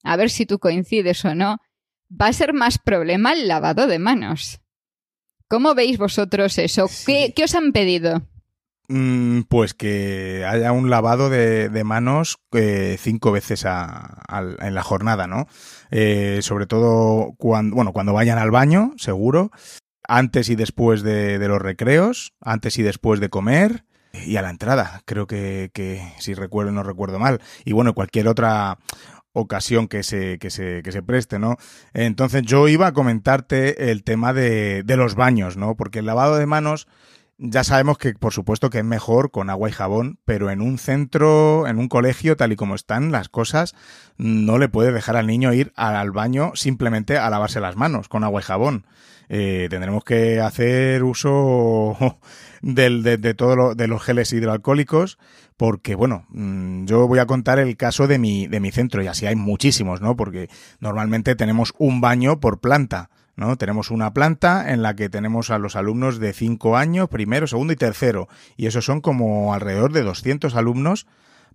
a ver si tú coincides o no, va a ser más problema el lavado de manos. ¿Cómo veis vosotros eso? Sí. ¿Qué, ¿Qué, os han pedido? Mm, pues que haya un lavado de, de manos eh, cinco veces a, a, en la jornada, ¿no? Eh, sobre todo cuando, bueno, cuando vayan al baño, seguro, antes y después de, de los recreos, antes y después de comer, y a la entrada, creo que, que si recuerdo no recuerdo mal. Y bueno, cualquier otra ocasión que se, que se, que se preste, ¿no? Entonces yo iba a comentarte el tema de, de los baños, ¿no? Porque el lavado de manos ya sabemos que por supuesto que es mejor con agua y jabón, pero en un centro, en un colegio, tal y como están las cosas, no le puede dejar al niño ir al baño simplemente a lavarse las manos con agua y jabón. Eh, tendremos que hacer uso del, de, todos lo, los geles hidroalcohólicos, porque bueno, mm, yo voy a contar el caso de mi, de mi centro, y así hay muchísimos, ¿no? Porque normalmente tenemos un baño por planta. ¿no? Tenemos una planta en la que tenemos a los alumnos de 5 años, primero, segundo y tercero, y esos son como alrededor de 200 alumnos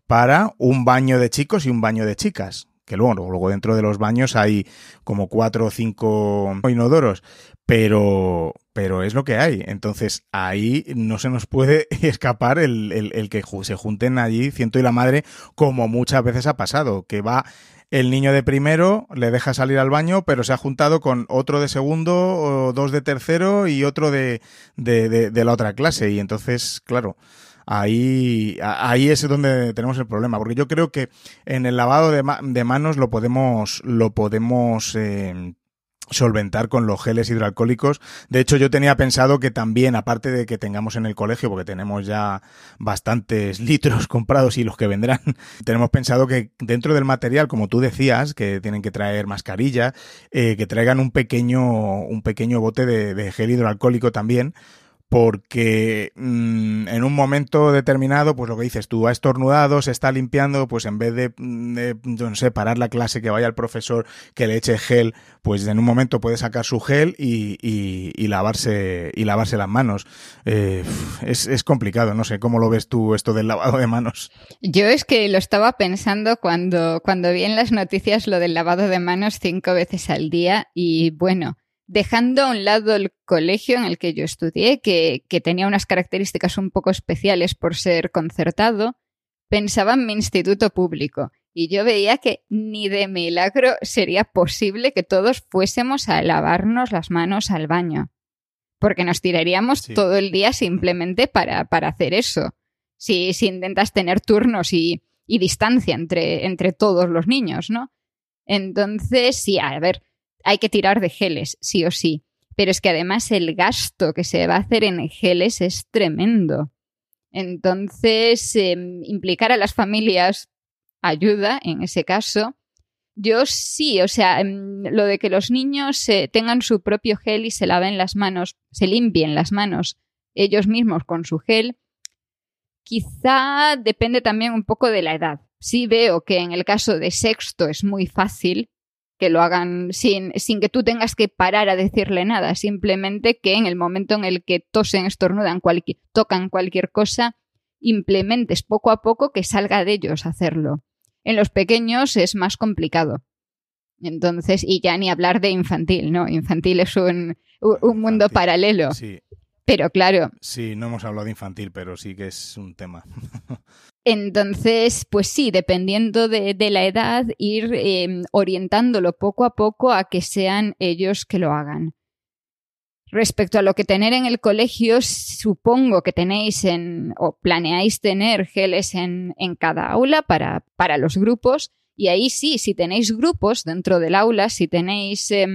para un baño de chicos y un baño de chicas. Que luego, luego dentro de los baños hay como cuatro o cinco inodoros, pero, pero es lo que hay. Entonces ahí no se nos puede [LAUGHS] escapar el, el, el que se junten allí ciento y la madre, como muchas veces ha pasado, que va el niño de primero le deja salir al baño, pero se ha juntado con otro de segundo, o dos de tercero y otro de, de, de, de la otra clase. Y entonces, claro, ahí, ahí es donde tenemos el problema. Porque yo creo que en el lavado de, ma de manos lo podemos, lo podemos eh, solventar con los geles hidroalcohólicos. De hecho, yo tenía pensado que también, aparte de que tengamos en el colegio, porque tenemos ya bastantes [LAUGHS] litros comprados y los que vendrán, [LAUGHS] tenemos pensado que dentro del material, como tú decías, que tienen que traer mascarilla, eh, que traigan un pequeño, un pequeño bote de, de gel hidroalcohólico también, porque mmm, en un momento determinado, pues lo que dices tú, ha estornudado, se está limpiando, pues en vez de, de, no sé, parar la clase, que vaya el profesor, que le eche gel, pues en un momento puede sacar su gel y lavarse y lavarse las manos. Eh, es, es complicado, no sé, ¿cómo lo ves tú esto del lavado de manos? Yo es que lo estaba pensando cuando, cuando vi en las noticias lo del lavado de manos cinco veces al día y bueno, dejando a un lado el colegio en el que yo estudié, que, que, tenía unas características un poco especiales por ser concertado, pensaba en mi instituto público y yo veía que ni de milagro sería posible que todos fuésemos a lavarnos las manos al baño, porque nos tiraríamos sí. todo el día simplemente para, para hacer eso. Si, si intentas tener turnos y, y distancia entre, entre todos los niños, ¿no? Entonces, sí, a ver, hay que tirar de geles, sí o sí. Pero es que además el gasto que se va a hacer en geles es tremendo. Entonces, eh, implicar a las familias ayuda en ese caso. Yo sí, o sea, lo de que los niños eh, tengan su propio gel y se laven las manos, se limpien las manos ellos mismos con su gel, Quizá depende también un poco de la edad. Sí veo que en el caso de sexto es muy fácil que lo hagan sin, sin que tú tengas que parar a decirle nada, simplemente que en el momento en el que tosen, estornudan, cualquier, tocan cualquier cosa, implementes poco a poco que salga de ellos hacerlo. En los pequeños es más complicado. Entonces, y ya ni hablar de infantil, ¿no? Infantil es un, un mundo paralelo. Sí. Pero claro. Sí, no hemos hablado de infantil, pero sí que es un tema. [LAUGHS] Entonces, pues sí, dependiendo de, de la edad, ir eh, orientándolo poco a poco a que sean ellos que lo hagan. Respecto a lo que tener en el colegio, supongo que tenéis en, o planeáis tener geles en, en cada aula para, para los grupos. Y ahí sí, si tenéis grupos dentro del aula, si tenéis eh,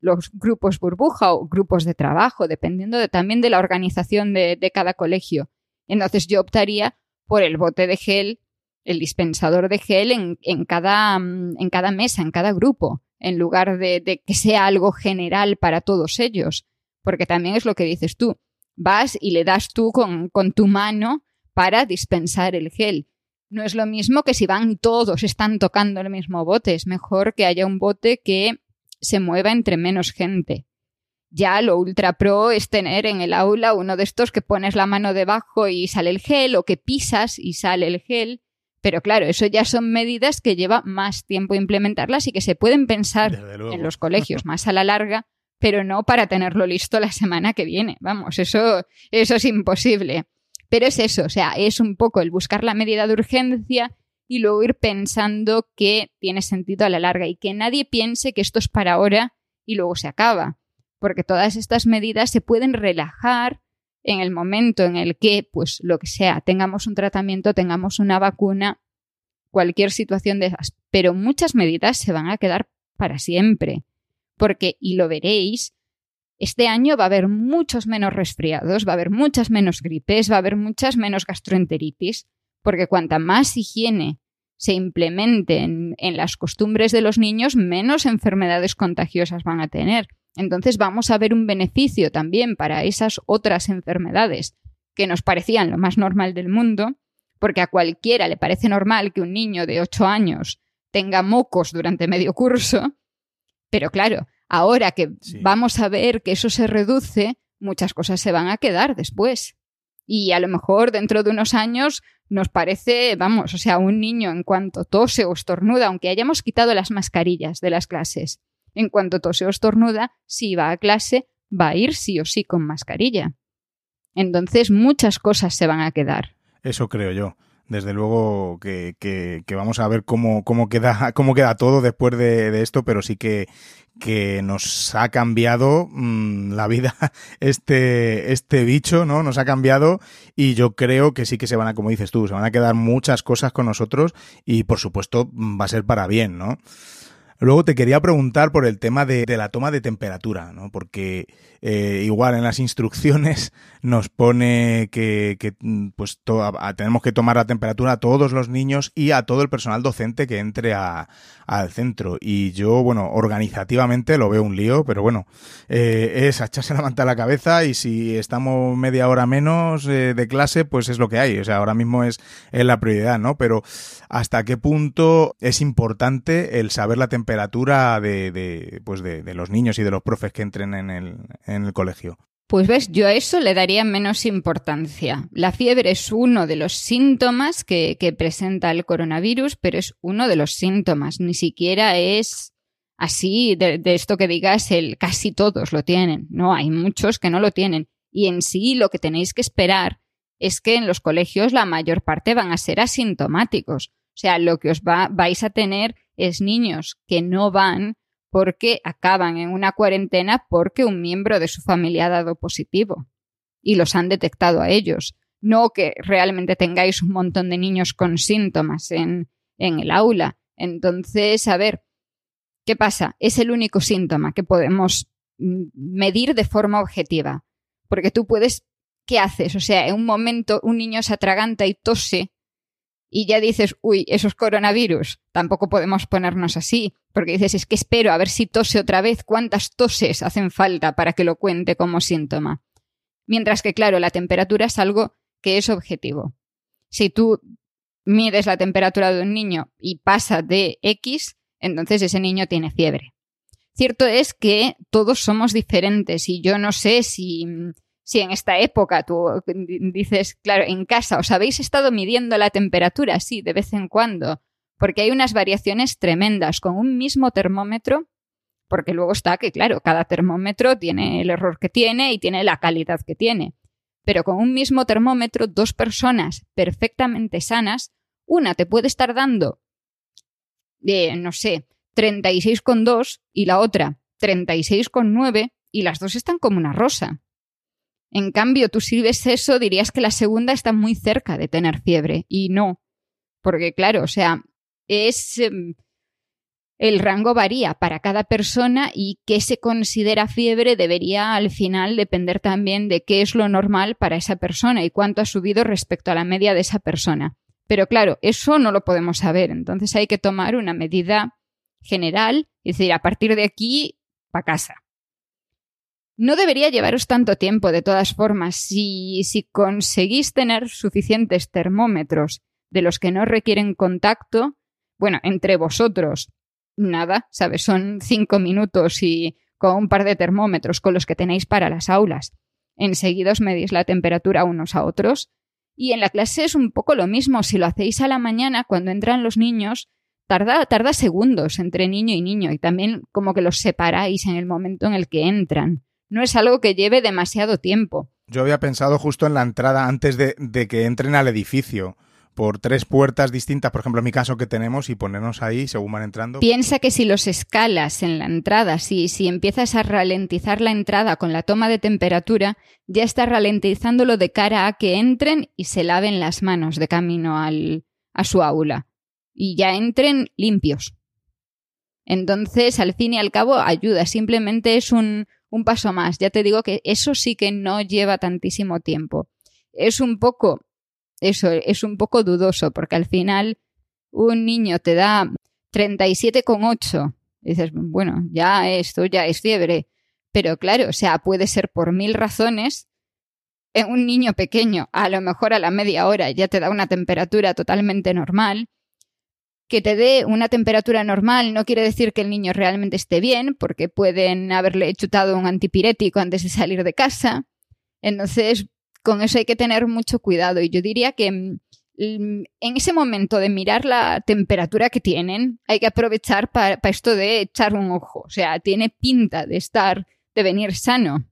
los grupos burbuja o grupos de trabajo, dependiendo de, también de la organización de, cada colegio. Entonces yo optaría por el bote de gel, el dispensador de gel en, cada, mm, en cada, mesa, en cada grupo, en lugar de, de, que sea algo general para todos ellos. Porque también es lo que dices tú. Vas y le das tú con, con tu mano para dispensar el gel. No es lo mismo que si van todos, están tocando el mismo bote. Es mejor que haya un bote que se mueva entre menos gente. Ya lo ultra pro es tener en el aula uno de estos que pones la mano debajo y sale el gel o que pisas y sale el gel. Pero claro, eso ya son medidas que lleva más tiempo implementarlas y que se pueden pensar en los colegios más a la larga, pero no para tenerlo listo la semana que viene. Vamos, eso, eso es imposible. Pero es eso, o sea, es un poco el buscar la medida de urgencia y luego ir pensando que tiene sentido a la larga y que nadie piense que esto es para ahora y luego se acaba porque todas estas medidas se pueden relajar en el momento en el que, pues lo que sea, tengamos un tratamiento, tengamos una vacuna, cualquier situación de esas. Pero muchas medidas se van a quedar para siempre. Porque, y lo veréis, este año va a haber muchos menos resfriados, va a haber muchas menos gripes, va a haber muchas menos gastroenteritis, porque cuanta más higiene se implemente en, en las costumbres de los niños, menos enfermedades contagiosas van a tener. Entonces vamos a ver un beneficio también para esas otras enfermedades que nos parecían lo más normal del mundo, porque a cualquiera le parece normal que un niño de 8 años tenga mocos durante medio curso, pero claro, ahora que sí. vamos a ver que eso se reduce, muchas cosas se van a quedar después. Y a lo mejor dentro de unos años nos parece, vamos, o sea, un niño en cuanto tose o estornuda, aunque hayamos quitado las mascarillas de las clases, en cuanto tose o estornuda, si va a clase, va a ir sí o sí con mascarilla. Entonces muchas cosas se van a quedar. Eso creo yo. Desde luego que, que, que vamos a ver cómo, cómo, queda, [LAUGHS] cómo queda todo después de, esto, pero sí que, nos ha cambiado mmm, la vida [LAUGHS] este, este bicho, ¿no? Nos ha cambiado y yo creo que sí que se van a, como dices tú, se van a quedar muchas cosas con nosotros y por supuesto va a ser para bien, ¿no? Luego te quería preguntar por el tema de, la toma de temperatura, ¿no? Porque eh, igual en las instrucciones [LAUGHS] nos pone que, que pues tenemos que tomar la temperatura a todos los niños y a todo el personal docente que entre a, al centro. Y yo, bueno, organizativamente lo veo un lío, pero bueno, eh, es echarse la manta a la cabeza y si estamos media hora menos eh, de clase, pues es lo que hay. O sea, ahora mismo es la prioridad, ¿no? Pero hasta qué punto es importante el saber la temperatura de, de pues de, los niños y de los profes que entren en el, colegio. Pues ves, yo a eso le daría menos importancia. La fiebre es uno de los síntomas que, presenta el coronavirus, pero es uno de los síntomas. Ni siquiera es así de, esto que digas el casi todos lo tienen. No, hay muchos que no lo tienen. Y en sí lo que tenéis que esperar es que en los colegios la mayor parte van a ser asintomáticos. O sea, lo que os va, vais a tener es niños que no van porque acaban en una cuarentena porque un miembro de su familia ha dado positivo y los han detectado a ellos. No que realmente tengáis un montón de niños con síntomas en, en el aula. Entonces, a ver, ¿qué pasa? Es el único síntoma que podemos medir de forma objetiva. Porque tú puedes, ¿qué haces? O sea, en un momento un niño se atraganta y tose y ya dices, uy, eso es coronavirus. Tampoco podemos ponernos así, porque dices, es que espero a ver si tose otra vez, cuántas toses hacen falta para que lo cuente como síntoma. Mientras que, claro, la temperatura es algo que es objetivo. Si tú mides la temperatura de un niño y pasa de X, entonces ese niño tiene fiebre. Cierto es que todos somos diferentes y yo no sé si, si en esta época tú dices, claro, en casa os habéis estado midiendo la temperatura, sí, de vez en cuando, porque hay unas variaciones tremendas con un mismo termómetro, porque luego está que, claro, cada termómetro tiene el error que tiene y tiene la calidad que tiene. Pero con un mismo termómetro, dos personas perfectamente sanas, una te puede estar dando, de, no sé, 36,2 y la otra 36,9 y las dos están como una rosa. En cambio, tú si ves eso dirías que la segunda está muy cerca de tener fiebre y no. Porque claro, o sea, es... Em, el rango varía para cada persona y qué se considera fiebre debería al final depender también de qué es lo normal para esa persona y cuánto ha subido respecto a la media de esa persona. Pero claro, eso no lo podemos saber, entonces hay que tomar una medida general, es decir, a partir de aquí, para casa. No debería llevaros tanto tiempo, de todas formas, si, si conseguís tener suficientes termómetros de los que no requieren contacto, bueno, entre vosotros, nada, ¿sabes? Son cinco minutos y con un par de termómetros con los que tenéis para las aulas. Enseguida os medís la temperatura unos a otros. Y en la clase es un poco lo mismo. Si lo hacéis a la mañana, cuando entran los niños, tarda, tarda segundos entre niño y niño y también como que los separáis en el momento en el que entran. No es algo que lleve demasiado tiempo. Yo había pensado justo en la entrada antes de, de que entren al edificio por tres puertas distintas, por ejemplo, en mi caso que tenemos, y ponernos ahí según van entrando. Piensa que si los escalas en la entrada, si, si empiezas a ralentizar la entrada con la toma de temperatura, ya estás ralentizándolo de cara a que entren y se laven las manos de camino al, a su aula y ya entren limpios. Entonces, al fin y al cabo, ayuda, simplemente es un, un paso más. Ya te digo que eso sí que no lleva tantísimo tiempo. Es un poco, eso, es un poco dudoso, porque al final un niño te da 37,8. Dices, bueno, ya esto ya es fiebre. Pero claro, o sea, puede ser por mil razones. Un niño pequeño, a lo mejor a la media hora ya te da una temperatura totalmente normal que te dé una temperatura normal no quiere decir que el niño realmente esté bien, porque pueden haberle chutado un antipirético antes de salir de casa. Entonces, con eso hay que tener mucho cuidado. Y yo diría que mm, en ese momento de mirar la temperatura que tienen, hay que aprovechar para esto de echar un ojo. O sea, tiene pinta de estar, de venir sano.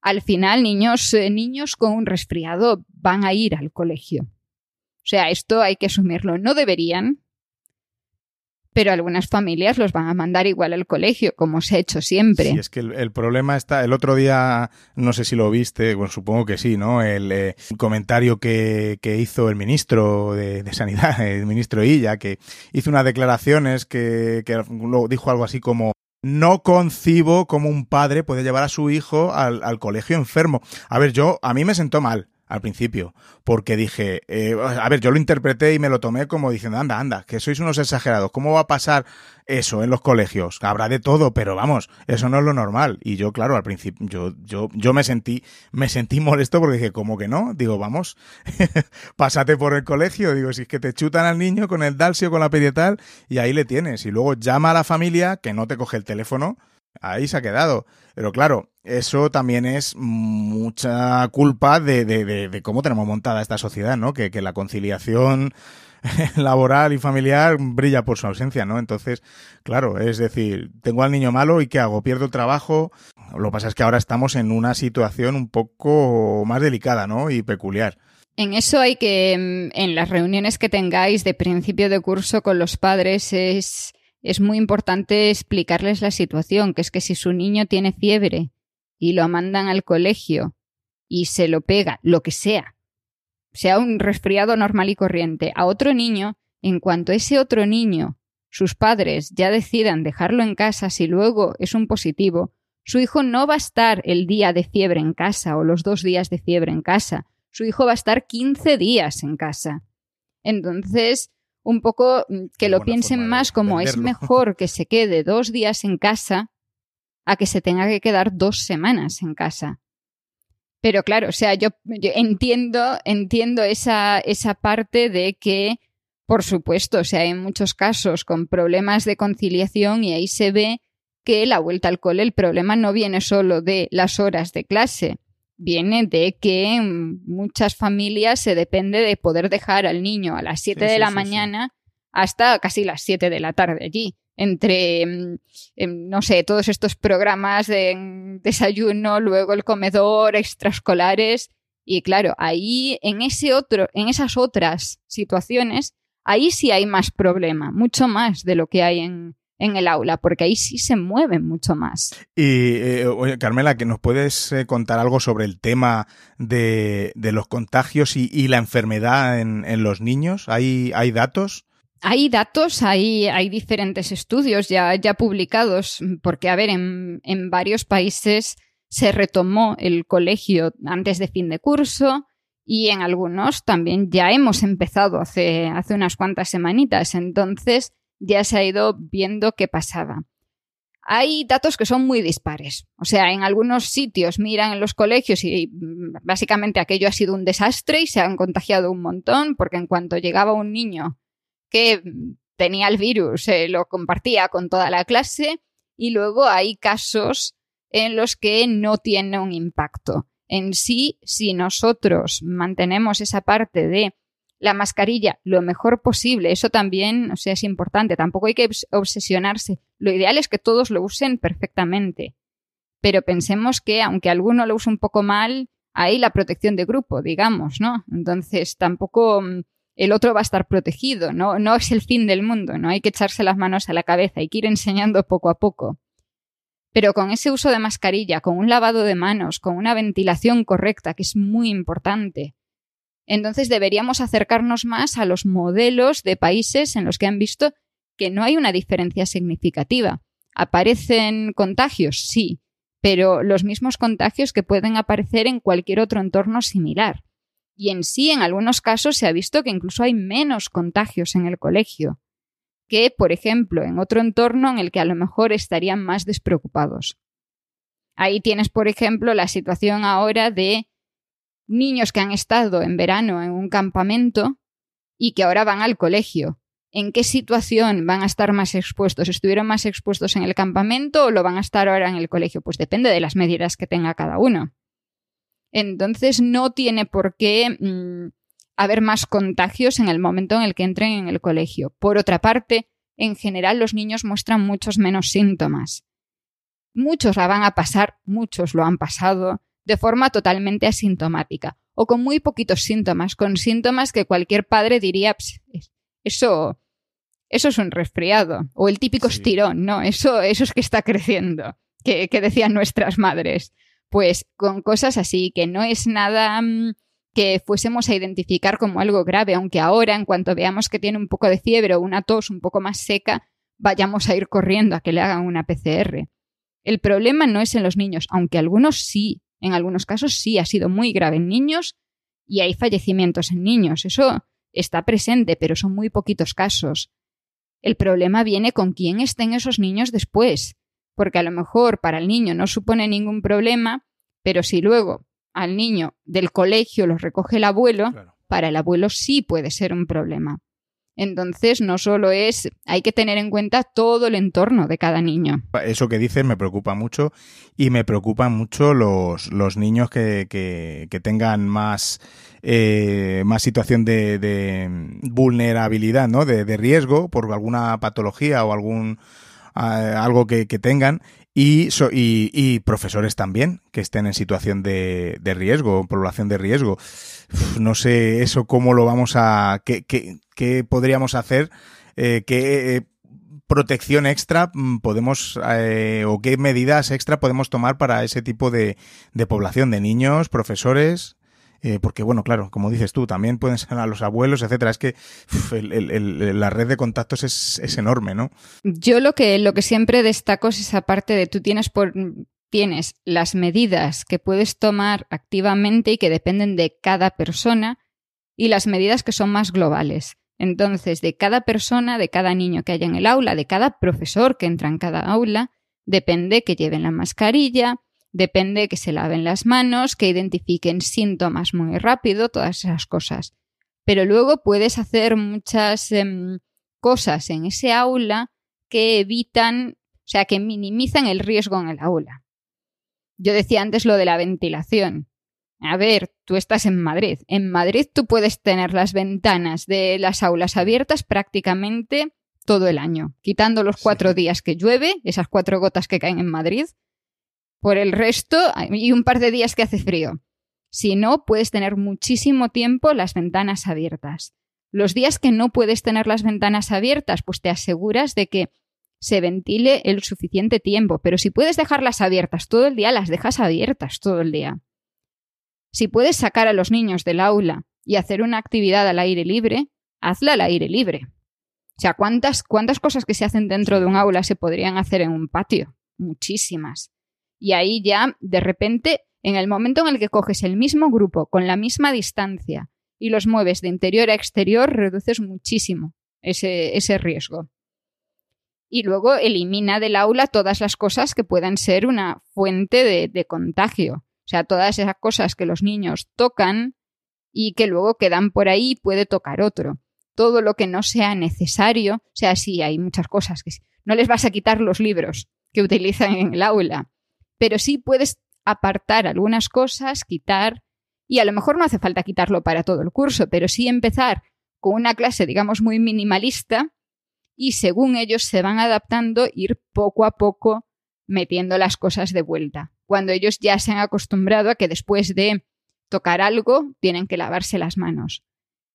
Al final, niños, eh, niños con un resfriado van a ir al colegio. O sea, esto hay que asumirlo. No deberían, pero algunas familias los van a mandar igual al colegio, como se ha hecho siempre. Sí, es que el, problema está, el otro día, no sé si lo viste, bueno, supongo que sí, ¿no? El, eh, comentario que, hizo el ministro de, Sanidad, [LAUGHS] el ministro Illa, que hizo unas declaraciones que, que dijo algo así como no concibo cómo un padre puede llevar a su hijo al, al colegio enfermo. A ver, yo, a mí me sentó mal, al principio, porque dije, eh, a ver, yo lo interpreté y me lo tomé como diciendo, anda, anda, que sois unos exagerados, ¿cómo va a pasar eso en los colegios? Habrá de todo, pero vamos, eso no es lo normal. Y yo, claro, al principio, yo, yo, yo me sentí, me sentí molesto porque dije, ¿cómo que no? Digo, vamos, [LAUGHS] pásate por el colegio, digo, si es que te chutan al niño con el dalsio, con la pedietal, y ahí le tienes. Y luego llama a la familia, que no te coge el teléfono, ahí se ha quedado. Pero claro, eso también es mucha culpa de, cómo tenemos montada esta sociedad, ¿no? Que, que la conciliación [LAUGHS] laboral y familiar brilla por su ausencia, ¿no? Entonces, claro, es decir, tengo al niño malo y ¿qué hago? ¿Pierdo trabajo? Lo que pasa es que ahora estamos en una situación un poco más delicada, ¿no? Y peculiar. En eso hay que, mm, en las reuniones que tengáis de principio de curso con los padres, es es muy importante explicarles la situación, que es que si su niño tiene fiebre y lo mandan al colegio y se lo pega, lo que sea, sea un resfriado normal y corriente, a otro niño, en cuanto ese otro niño, sus padres ya decidan dejarlo en casa si luego es un positivo, su hijo no va a estar el día de fiebre en casa o los dos días de fiebre en casa, su hijo va a estar 15 días en casa. Entonces, un poco mm, que lo piensen más como es [LAUGHS] mejor que se quede dos días en casa a que se tenga que quedar dos semanas en casa. Pero claro, o sea, yo, entiendo, entiendo esa, esa parte de que, por supuesto, o sea, hay muchos casos con problemas de conciliación y ahí se ve que la vuelta al cole, el problema no viene solo de las horas de clase, viene de que en muchas familias se depende de poder dejar al niño a las 7 de la mañana hasta casi las 7 de la tarde allí entre, mm, em, no sé, todos estos programas de mm, desayuno, luego el comedor, extraescolares. Y claro, ahí, en ese otro, en esas otras situaciones, ahí sí hay más problema, mucho más de lo que hay en, en el aula, porque ahí sí se mueven mucho más. Y, eh, Carmela, que nos puedes eh, contar algo sobre el tema de, de los contagios y, y la enfermedad en, en, los niños. ¿Hay, hay datos? Hay datos, hay, hay diferentes estudios ya, ya publicados, porque, a ver, en, en varios países se retomó el colegio antes de fin de curso y en algunos también ya hemos empezado hace, hace unas cuantas semanitas, entonces ya se ha ido viendo qué pasaba. Hay datos que son muy dispares. O sea, en algunos sitios miran en los colegios y mm, básicamente aquello ha sido un desastre y se han contagiado un montón, porque en cuanto llegaba un niño que tenía el virus, se lo compartía con toda la clase y luego hay casos en los que no tiene un impacto. En sí, si nosotros mantenemos esa parte de la mascarilla lo mejor posible, eso también o sea, es importante, tampoco hay que obsesionarse. Lo ideal es que todos lo usen perfectamente, pero pensemos que aunque alguno lo use un poco mal, hay la protección de grupo, digamos, ¿no? Entonces tampoco mm, el otro va a estar protegido, ¿no? No es el fin del mundo, ¿no? Hay que echarse las manos a la cabeza, hay que ir enseñando poco a poco. Pero con ese uso de mascarilla, con un lavado de manos, con una ventilación correcta, que es muy importante, entonces deberíamos acercarnos más a los modelos de países en los que han visto que no hay una diferencia significativa. ¿Aparecen contagios? Sí, pero los mismos contagios que pueden aparecer en cualquier otro entorno similar. Y en sí, en algunos casos se ha visto que incluso hay menos contagios en el colegio que, por ejemplo, en otro entorno en el que a lo mejor estarían más despreocupados. Ahí tienes, por ejemplo, la situación ahora de niños que han estado en verano en un campamento y que ahora van al colegio. ¿En qué situación van a estar más expuestos? ¿Estuvieron más expuestos en el campamento o lo van a estar ahora en el colegio? Pues depende de las medidas que tenga cada uno. Entonces no tiene por qué mm, haber más contagios en el momento en el que entren en el colegio. Por otra parte, en general los niños muestran muchos menos síntomas. Muchos la van a pasar, muchos lo han pasado de forma totalmente asintomática o con muy poquitos síntomas, con síntomas que cualquier padre diría, eso, eso es un resfriado o el típico estirón, ¿no? Eso, eso es que está creciendo, que decían nuestras madres pues con cosas así, que no es nada mm, que fuésemos a identificar como algo grave, aunque ahora, en cuanto veamos que tiene un poco de fiebre o una tos un poco más seca, vayamos a ir corriendo a que le hagan una PCR. El problema no es en los niños, aunque algunos sí, en algunos casos sí ha sido muy grave en niños y hay fallecimientos en niños. Eso está presente, pero son muy poquitos casos. El problema viene con quién estén esos niños después porque a lo mejor para el niño no supone ningún problema, pero si luego al niño del colegio lo recoge el abuelo, para el abuelo sí puede ser un problema. Entonces, no solo es, hay que tener en cuenta todo el entorno de cada niño. Eso que dices me preocupa mucho y me preocupan mucho los, los niños que, que, tengan más, eh, más situación de, de vulnerabilidad, ¿no? De, de riesgo por alguna patología o algún algo que, tengan y, y, profesores también que estén en situación de, riesgo, población de riesgo. no sé eso cómo lo vamos a, qué, qué, podríamos hacer, eh, qué eh, protección extra podemos eh, o qué medidas extra podemos tomar para ese tipo de población de niños, profesores. Eh, porque bueno, claro, como dices tú, también pueden ser a los abuelos, etcétera. Es que la red de contactos es, enorme, ¿no? Yo lo que, lo que siempre destaco es esa parte de tú tienes por tienes las medidas que puedes tomar activamente y que dependen de cada persona y las medidas que son más globales. Entonces, de cada persona, de cada niño que haya en el aula, de cada profesor que entra en cada aula, depende que lleven la mascarilla, Depende que se laven las manos, que identifiquen síntomas muy rápido, todas esas cosas. Pero luego puedes hacer muchas em, cosas en ese aula que evitan, o sea, que minimizan el riesgo en el aula. Yo decía antes lo de la ventilación. A ver, tú estás en Madrid. En Madrid tú puedes tener las ventanas de las aulas abiertas prácticamente todo el año, quitando los cuatro días que llueve, esas cuatro gotas que caen en Madrid, por el resto, y un par de días que hace frío. Si no, puedes tener muchísimo tiempo las ventanas abiertas. Los días que no puedes tener las ventanas abiertas, pues te aseguras de que se ventile el suficiente tiempo. Pero si puedes dejarlas abiertas todo el día, las dejas abiertas todo el día. Si puedes sacar a los niños del aula y hacer una actividad al aire libre, hazla al aire libre. O sea, ¿cuántas, cuántas cosas que se hacen dentro de un aula se podrían hacer en un patio? Muchísimas. Y ahí ya, de repente, en el momento en el que coges el mismo grupo con la misma distancia y los mueves de interior a exterior, reduces muchísimo ese, ese riesgo. Y luego elimina del aula todas las cosas que puedan ser una fuente de, contagio. O sea, todas esas cosas que los niños tocan y que luego quedan por ahí puede tocar otro. Todo lo que no sea necesario, o sea, sí, hay muchas cosas que no les vas a quitar los libros que utilizan en el aula, pero sí puedes apartar algunas cosas, quitar, y a lo mejor no hace falta quitarlo para todo el curso, pero sí empezar con una clase, digamos, muy minimalista y según ellos se van adaptando, ir poco a poco metiendo las cosas de vuelta. Cuando ellos ya se han acostumbrado a que después de tocar algo tienen que lavarse las manos.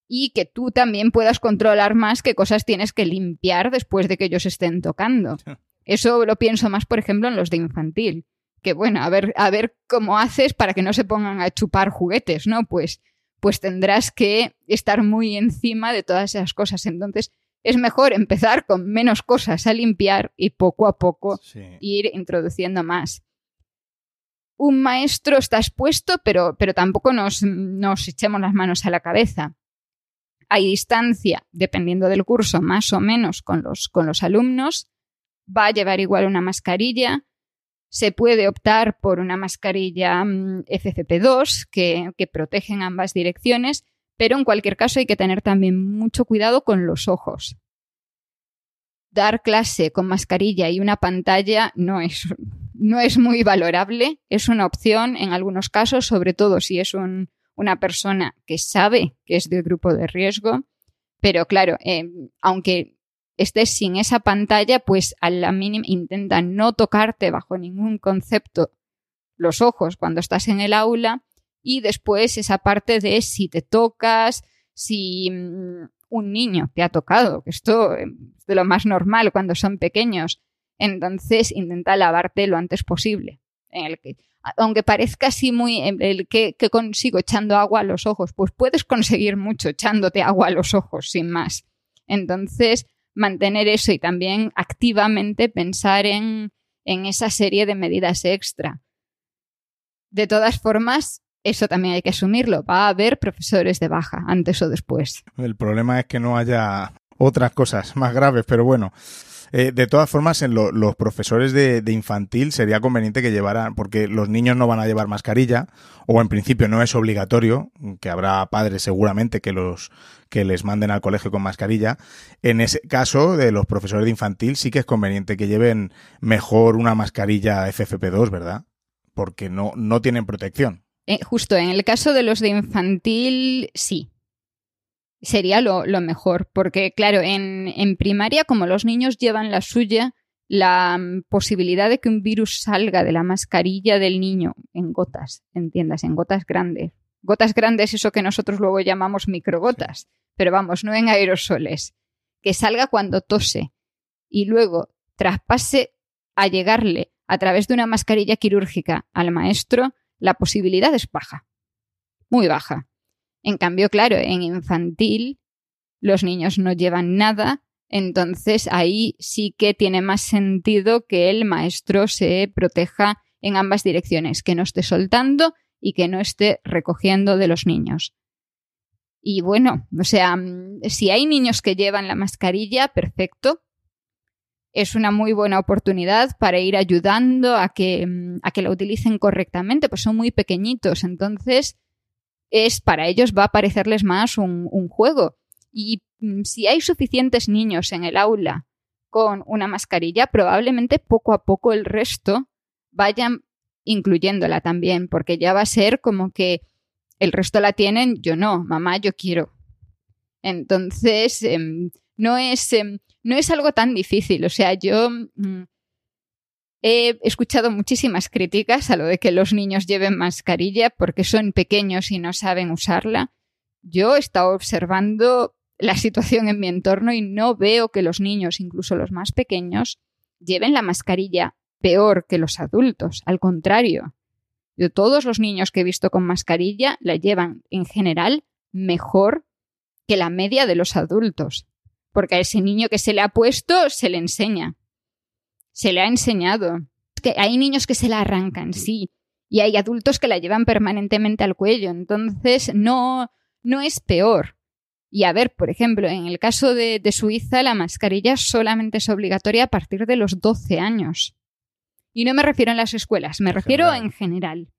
Y que tú también puedas controlar más qué cosas tienes que limpiar después de que ellos estén tocando. [LAUGHS] Eso lo pienso más, por ejemplo, en los de infantil que bueno, a ver, a ver cómo haces para que no se pongan a chupar juguetes, ¿no? Pues, pues tendrás que estar muy encima de todas esas cosas. Entonces, es mejor empezar con menos cosas a limpiar y poco a poco ir introduciendo más. Un maestro está expuesto, pero, pero tampoco nos, nos echemos las manos a la cabeza. Hay distancia, dependiendo del curso, más o menos con los, con los alumnos. Va a llevar igual una mascarilla se puede optar por una mascarilla mm, FFP2 que, que protege en ambas direcciones, pero en cualquier caso hay que tener también mucho cuidado con los ojos. Dar clase con mascarilla y una pantalla no es, no es muy valorable, es una opción en algunos casos, sobre todo si es una persona que sabe que es de grupo de riesgo, pero claro, eh, aunque estés sin esa pantalla, pues a la mínima intenta no tocarte bajo ningún concepto los ojos cuando estás en el aula y después esa parte de si te tocas, si mm, un niño te ha tocado, que esto es de lo más normal cuando son pequeños, entonces intenta lavarte lo antes posible. Aunque parezca así muy el que, que consigo echando agua a los ojos, pues puedes conseguir mucho echándote agua a los ojos, sin más. Entonces, mantener eso y también activamente pensar en, en esa serie de medidas extra. De todas formas, eso también hay que asumirlo. Va a haber profesores de baja, antes o después. El problema es que no haya otras cosas más graves, pero bueno. Eh, de todas formas, en los profesores de, infantil sería conveniente que llevaran, porque los niños no van a llevar mascarilla, o en principio no es obligatorio, que habrá padres seguramente que los que les manden al colegio con mascarilla. En ese caso, de los profesores de infantil sí que es conveniente que lleven mejor una mascarilla FFP2, ¿verdad? Porque no, no tienen protección. Eh, justo, en el caso de los de infantil, sí sería lo, mejor, porque claro, en, en, primaria, como los niños llevan la suya, la mm, posibilidad de que un virus salga de la mascarilla del niño en gotas, entiendas, en gotas grandes. Gotas grandes, eso que nosotros luego llamamos microgotas, pero vamos, no en aerosoles. Que salga cuando tose y luego traspase a llegarle a través de una mascarilla quirúrgica al maestro, la posibilidad es baja, muy baja. En cambio, claro, en infantil los niños no llevan nada, entonces ahí sí que tiene más sentido que el maestro se proteja en ambas direcciones, que no esté soltando y que no esté recogiendo de los niños. Y bueno, o sea, si hay niños que llevan la mascarilla, perfecto. es una muy buena oportunidad para ir ayudando a que, mm, a que la utilicen correctamente, pues son muy pequeñitos, entonces es para ellos va a parecerles más un, juego. Y mm, si hay suficientes niños en el aula con una mascarilla, probablemente poco a poco el resto vayan incluyéndola también, porque ya va a ser como que el resto la tienen, yo no, mamá, yo quiero. Entonces, em, no, es, em, no es algo tan difícil. O sea, yo mm, he escuchado muchísimas críticas a lo de que los niños lleven mascarilla porque son pequeños y no saben usarla. Yo he estado observando la situación en mi entorno y no veo que los niños, incluso los más pequeños, lleven la mascarilla peor que los adultos. Al contrario, yo todos los niños que he visto con mascarilla la llevan en general mejor que la media de los adultos. Porque a ese niño que se le ha puesto se le enseña. Se le ha enseñado. Que hay niños que se la arrancan, sí. Y hay adultos que la llevan permanentemente al cuello. Entonces, no, no es peor. Y a ver, por ejemplo, en el caso de, Suiza, la mascarilla solamente es obligatoria a partir de los 12 años. Y no me refiero en las escuelas, me refiero en general.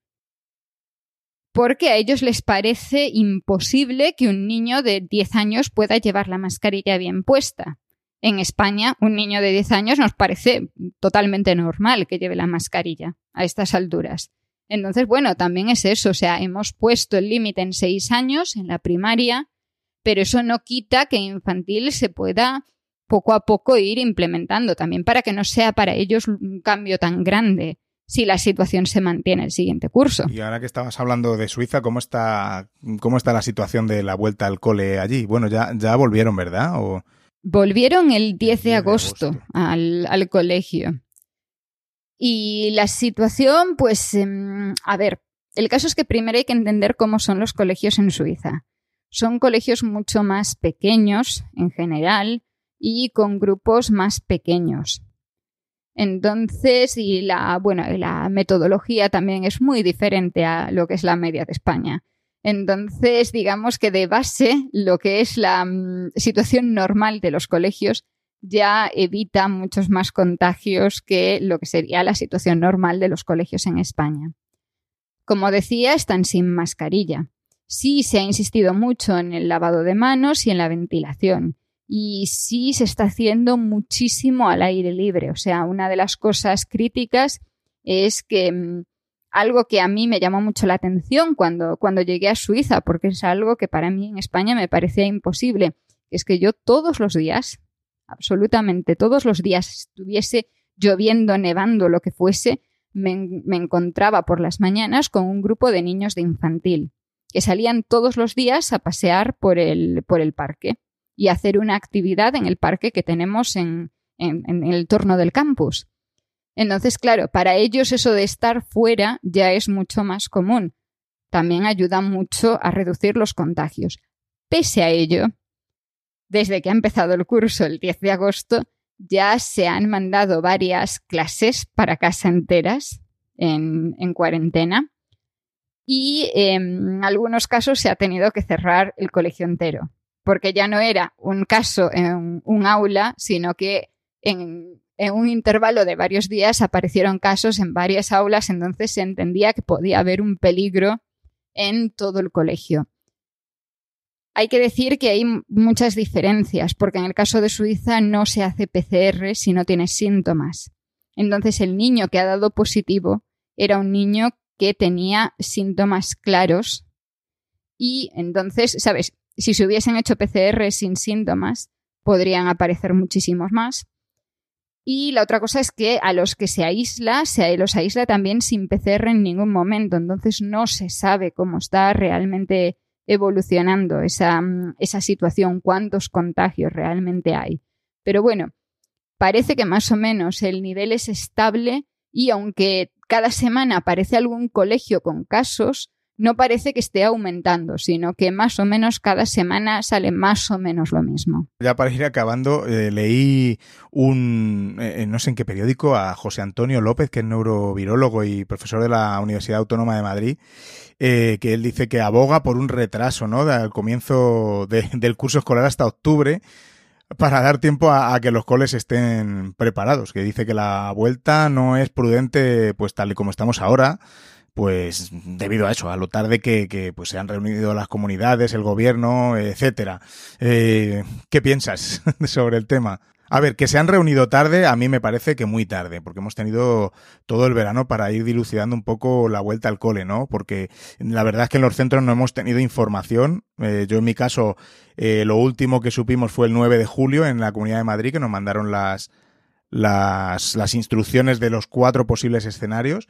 Porque a ellos les parece imposible que un niño de 10 años pueda llevar la mascarilla bien puesta. En España, un niño de 10 años nos parece totalmente normal que lleve la mascarilla a estas alturas. Entonces, bueno, también es eso, o sea, hemos puesto el límite en 6 años en la primaria pero eso no quita que infantil se pueda poco a poco ir implementando también para que no sea para ellos un cambio tan grande si la situación se mantiene el siguiente curso. Y ahora que estabas hablando de Suiza, ¿cómo está, cómo está la situación de la vuelta al cole allí? Bueno, ya, ya volvieron, ¿verdad? ¿O... Volvieron el 10 de agosto, Al, al, colegio. Y la situación, pues, em, a ver, el caso es que primero hay que entender cómo son los colegios en Suiza. Son colegios mucho más pequeños en general y con grupos más pequeños. Entonces, y la, bueno, la metodología también es muy diferente a lo que es la media de España. Entonces, digamos que de base, lo que es la mm, situación normal de los colegios ya evita muchos más contagios que lo que sería la situación normal de los colegios en España. Como decía, están sin mascarilla. Sí se ha insistido mucho en el lavado de manos y en la ventilación. Y sí se está haciendo muchísimo al aire libre. O sea, una de las cosas críticas es que mm, algo que a mí me llamó mucho la atención cuando, cuando llegué a Suiza, porque es algo que para mí en España me parecía imposible, es que yo todos los días, absolutamente todos los días, estuviese lloviendo, nevando, lo que fuese, me, encontraba por las mañanas con un grupo de niños de infantil que salían todos los días a pasear por el, por el parque y hacer una actividad en el parque que tenemos en, en, el torno del campus. Entonces, claro, para ellos eso de estar fuera ya es mucho más común. También ayuda mucho a reducir los contagios. Pese a ello, desde que ha empezado el curso el 10 de agosto, ya se han mandado varias clases para casa enteras en, en cuarentena y en algunos casos se ha tenido que cerrar el colegio entero, porque ya no era un caso en un aula, sino que en, un intervalo de varios días aparecieron casos en varias aulas, entonces se entendía que podía haber un peligro en todo el colegio. Hay que decir que hay muchas diferencias, porque en el caso de Suiza no se hace PCR si no tiene síntomas. Entonces el niño que ha dado positivo era un niño que tenía síntomas claros y entonces, ¿sabes? Si se hubiesen hecho PCR sin síntomas, podrían aparecer muchísimos más. Y la otra cosa es que a los que se aísla, se los aísla también sin PCR en ningún momento. Entonces no se sabe cómo está realmente evolucionando esa, esa situación, cuántos contagios realmente hay. Pero bueno, parece que más o menos el nivel es estable y aunque cada semana aparece algún colegio con casos, no parece que esté aumentando, sino que más o menos cada semana sale más o menos lo mismo. Ya para ir acabando, eh, leí un, eh, no sé en qué periódico, a José Antonio López, que es neurovirólogo y profesor de la Universidad Autónoma de Madrid, eh, que él dice que aboga por un retraso, ¿no? Del comienzo del curso escolar hasta octubre, para dar tiempo a, que los coles estén preparados, que dice que la vuelta no es prudente pues tal y como estamos ahora, pues debido a eso, a lo tarde que, pues se han reunido las comunidades, el gobierno, etcétera. Eh, ¿Qué piensas [LAUGHS] sobre el tema? A ver, que se han reunido tarde, a mí me parece que muy tarde, porque hemos tenido todo el verano para ir dilucidando un poco la vuelta al cole, ¿no? Porque la verdad es que en los centros no hemos tenido información. Eh, yo en mi caso, eh, lo último que supimos fue el 9 de julio en la Comunidad de Madrid, que nos mandaron las, las, las instrucciones de los cuatro posibles escenarios.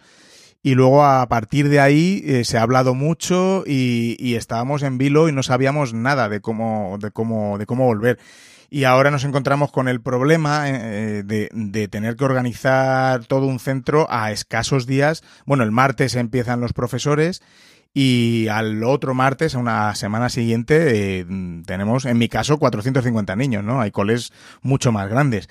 Y luego a partir de ahí eh, se ha hablado mucho y, estábamos en vilo y no sabíamos nada de cómo, de cómo, de cómo volver. Y ahora nos encontramos con el problema eh, de, de, tener que organizar todo un centro a escasos días. Bueno, el martes empiezan los profesores y al otro martes, a una semana siguiente, eh, tenemos, en mi caso, 450 niños, ¿no? Hay coles mucho más grandes.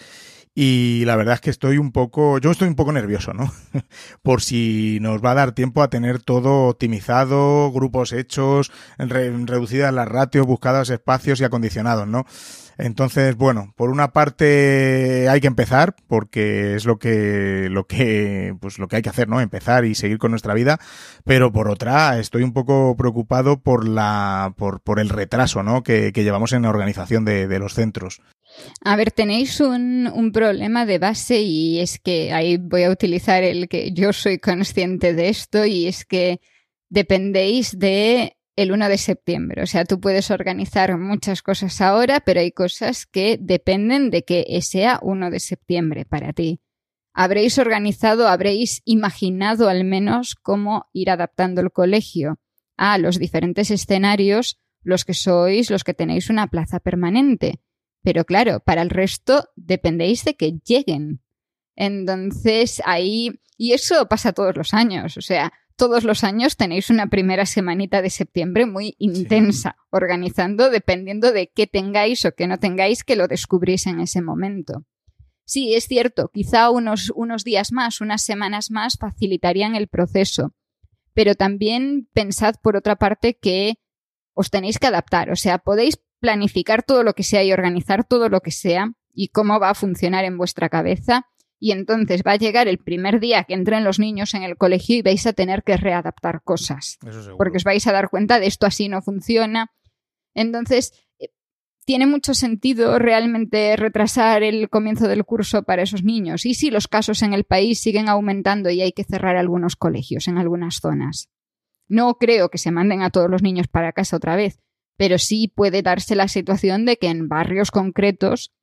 Y la verdad es que estoy un poco, yo estoy un poco nervioso, ¿no? [LAUGHS] Por si nos va a dar tiempo a tener todo optimizado, grupos hechos, reducidas las ratios, buscados espacios y acondicionados, ¿no? Entonces, bueno, por una parte hay que empezar, porque es lo que, lo que, pues lo que hay que hacer, ¿no? Empezar y seguir con nuestra vida. Pero por otra, estoy un poco preocupado por la, por, por el retraso, ¿no? Que, que llevamos en la organización de, de los centros. A ver, tenéis un, un, problema de base y es que ahí voy a utilizar el que yo soy consciente de esto y es que dependéis de el 1 de septiembre. O sea, tú puedes organizar muchas cosas ahora, pero hay cosas que dependen de que sea 1 de septiembre para ti. Habréis organizado, habréis imaginado al menos cómo ir adaptando el colegio a los diferentes escenarios, los que sois, los que tenéis una plaza permanente. Pero claro, para el resto dependéis de que lleguen. Entonces ahí, y eso pasa todos los años, o sea, todos los años tenéis una primera semanita de septiembre muy intensa, organizando dependiendo de qué tengáis o qué no tengáis que lo descubrís en ese momento. Sí, es cierto, quizá unos, unos días más, unas semanas más facilitarían el proceso, pero también pensad por otra parte que os tenéis que adaptar, o sea, podéis planificar todo lo que sea y organizar todo lo que sea y cómo va a funcionar en vuestra cabeza. Y entonces va a llegar el primer día que entren los niños en el colegio y vais a tener que readaptar cosas. Porque os vais a dar cuenta de esto así no funciona. Entonces, eh, tiene mucho sentido realmente retrasar el comienzo del curso para esos niños. Y si los casos en el país siguen aumentando y hay que cerrar algunos colegios en algunas zonas. No creo que se manden a todos los niños para casa otra vez, pero sí puede darse la situación de que en barrios concretos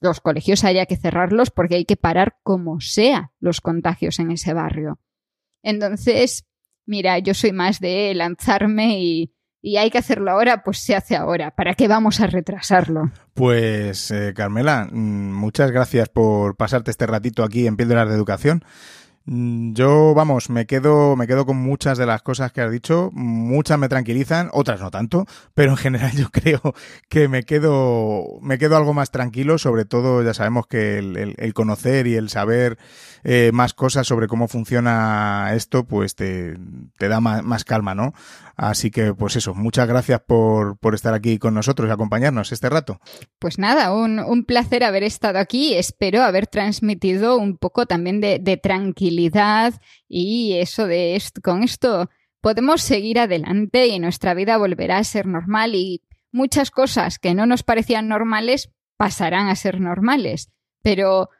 los colegios haya que cerrarlos porque hay que parar como sea los contagios en ese barrio. Entonces, mira, yo soy más de lanzarme y, hay que hacerlo ahora, pues se hace ahora. ¿Para qué vamos a retrasarlo? Pues, eh, Carmela, mm, muchas gracias por pasarte este ratito aquí en Píldoras de Educación. Mm, yo, vamos, me quedo, me quedo con muchas de las cosas que has dicho. Muchas me tranquilizan, otras no tanto, [LAUGHS] pero en general yo creo que me quedo, me quedo algo más tranquilo. Sobre todo, ya sabemos que el, conocer y el saber eh, más cosas sobre cómo funciona esto, pues te, te da más, más, calma, ¿no? Así que, pues eso, muchas gracias por, por estar aquí con nosotros y acompañarnos este rato. Pues nada, un, un placer haber estado aquí. Espero haber transmitido un poco también de, de tranquilidad y eso de esto, con esto podemos seguir adelante y nuestra vida volverá a ser normal y muchas cosas que no nos parecían normales pasarán a ser normales. Pero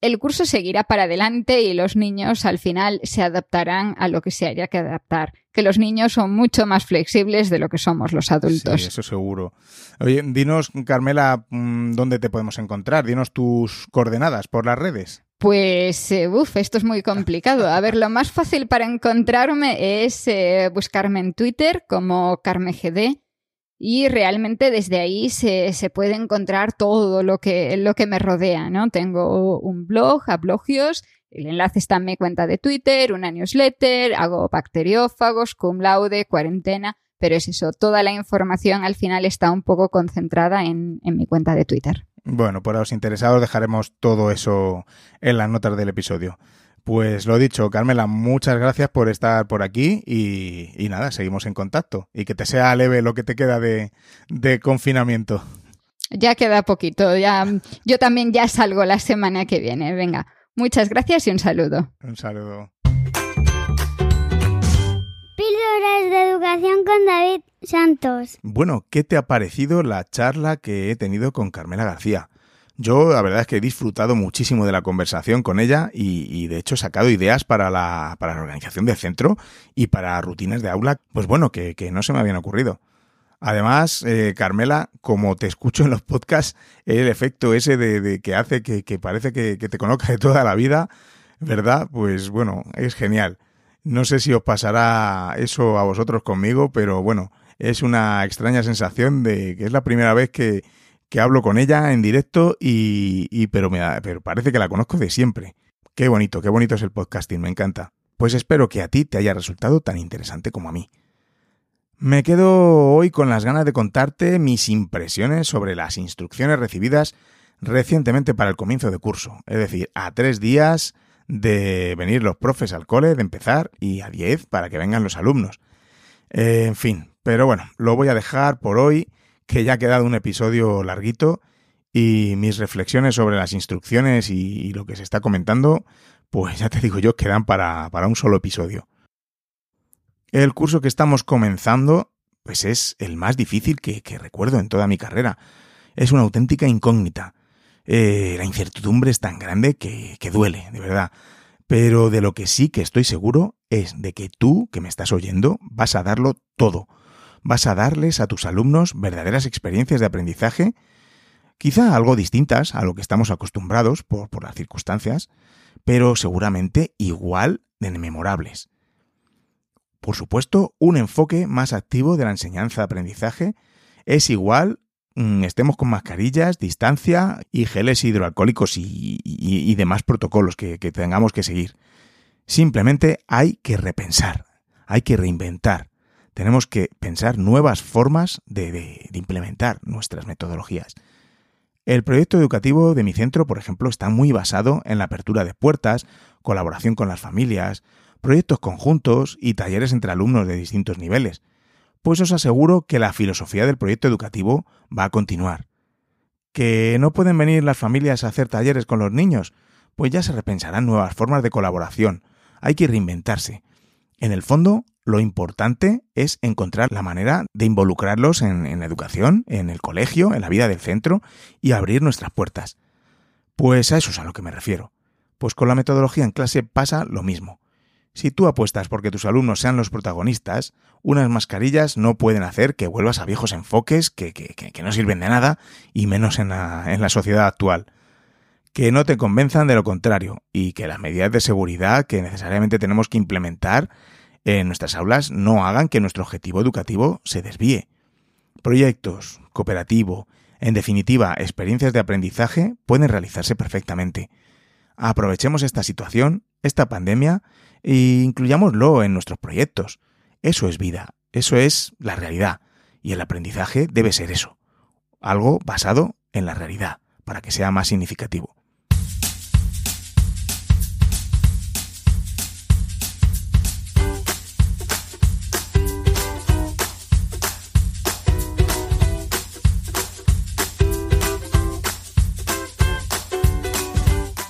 el curso seguirá para adelante y los niños al final se adaptarán a lo que se haya que adaptar. Que los niños son mucho más flexibles de lo que somos los adultos. Sí, eso seguro. Oye, dinos, Carmela, mm, ¿dónde te podemos encontrar? Dinos tus coordenadas por las redes. Pues, eh, uff, esto es muy complicado. A ver, lo más fácil para encontrarme es eh, buscarme en Twitter como CarmeGD y realmente desde ahí se, se, puede encontrar todo lo que, lo que me rodea, ¿no? Tengo un blog, a blogios, el enlace está en mi cuenta de Twitter, una newsletter, hago bacteriófagos, cum laude, cuarentena, pero es eso, toda la información al final está un poco concentrada en, en mi cuenta de Twitter. Bueno, para los interesados dejaremos todo eso en las notas del episodio. Pues lo dicho, Carmela, muchas gracias por estar por aquí y, nada, seguimos en contacto y que te sea leve lo que te queda de, de confinamiento. Ya queda poquito, ya yo también ya salgo la semana que viene. Venga, muchas gracias y un saludo. Un saludo. Píldoras de educación con David Santos. Bueno, ¿qué te ha parecido la charla que he tenido con Carmela García? Yo la verdad es que he disfrutado muchísimo de la conversación con ella y, de hecho he sacado ideas para la, para la organización del centro y para rutinas de aula, pues bueno, que, no se me habían ocurrido. Además, eh, Carmela, como te escucho en los podcasts, el efecto ese de, que hace que, parece que, que, te conozca de toda la vida, ¿verdad? Pues bueno, es genial. No sé si os pasará eso a vosotros conmigo, pero bueno, es una extraña sensación de que es la primera vez que, que hablo con ella en directo y, pero, me pero parece que la conozco de siempre. Qué bonito, qué bonito es el podcasting, me encanta. Pues espero que a ti te haya resultado tan interesante como a mí. Me quedo hoy con las ganas de contarte mis impresiones sobre las instrucciones recibidas recientemente para el comienzo de curso, es decir, a tres días de venir los profes al cole, de empezar, y a diez para que vengan los alumnos. en fin, pero bueno, lo voy a dejar por hoy que ya ha quedado un episodio larguito y mis reflexiones sobre las instrucciones y, lo que se está comentando, pues ya te digo yo, quedan para, para un solo episodio. El curso que estamos comenzando, pues es el más difícil que, recuerdo en toda mi carrera. Es una auténtica incógnita. Eh, la incertidumbre es tan grande que, que duele, de verdad. Pero de lo que sí que estoy seguro es de que tú, que me estás oyendo, vas a darlo todo vas a darles a tus alumnos verdaderas experiencias de aprendizaje, quizá algo distintas a lo que estamos acostumbrados por, las circunstancias, pero seguramente igual de memorables. Por supuesto, un enfoque más activo de la enseñanza-aprendizaje es igual mm, estemos con mascarillas, distancia y geles hidroalcohólicos y, demás protocolos que, que tengamos que seguir. Simplemente hay que repensar, hay que reinventar, tenemos que pensar nuevas formas de, implementar nuestras metodologías. El proyecto educativo de mi centro, por ejemplo, está muy basado en la apertura de puertas, colaboración con las familias, proyectos conjuntos y talleres entre alumnos de distintos niveles. Pues os aseguro que la filosofía del proyecto educativo va a continuar. ¿Que no pueden venir las familias a hacer talleres con los niños? Pues ya se repensarán nuevas formas de colaboración. Hay que reinventarse. En el fondo, lo importante es encontrar la manera de involucrarlos en, la educación, en el colegio, en la vida del centro y abrir nuestras puertas. Pues a eso es a lo que me refiero. Pues con la metodología en clase pasa lo mismo. Si tú apuestas porque tus alumnos sean los protagonistas, unas mascarillas no pueden hacer que vuelvas a viejos enfoques que, que, no sirven de nada y menos en la, en la sociedad actual. Que no te convenzan de lo contrario y que las medidas de seguridad que necesariamente tenemos que implementar en nuestras aulas no hagan que nuestro objetivo educativo se desvíe. Proyectos, cooperativo, en definitiva, experiencias de aprendizaje pueden realizarse perfectamente. Aprovechemos esta situación, esta pandemia, e incluyámoslo en nuestros proyectos. Eso es vida, eso es la realidad, y el aprendizaje debe ser eso, algo basado en la realidad, para que sea más significativo.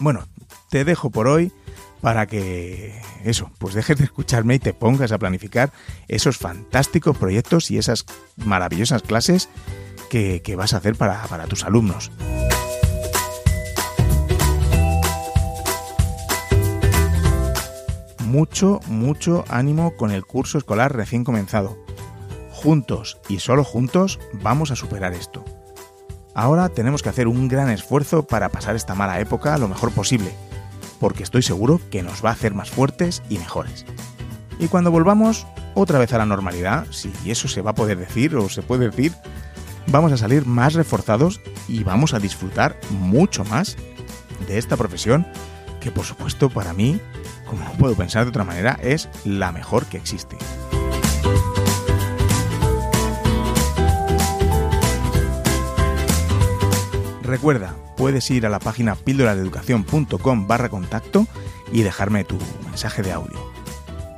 Bueno, te dejo por hoy para que eso, pues dejes de escucharme y te pongas a planificar esos fantásticos proyectos y esas maravillosas clases que, vas a hacer para, para tus alumnos. Mucho, mucho ánimo con el curso escolar recién comenzado. Juntos y solo juntos vamos a superar esto. Ahora tenemos que hacer un gran esfuerzo para pasar esta mala época lo mejor posible, porque estoy seguro que nos va a hacer más fuertes y mejores. Y cuando volvamos otra vez a la normalidad, si eso se va a poder decir o se puede decir, vamos a salir más reforzados y vamos a disfrutar mucho más de esta profesión que por supuesto para mí, como no puedo pensar de otra manera, es la mejor que existe. Recuerda, puedes ir a la página píldorasdeeducación.com barra contacto y dejarme tu mensaje de audio.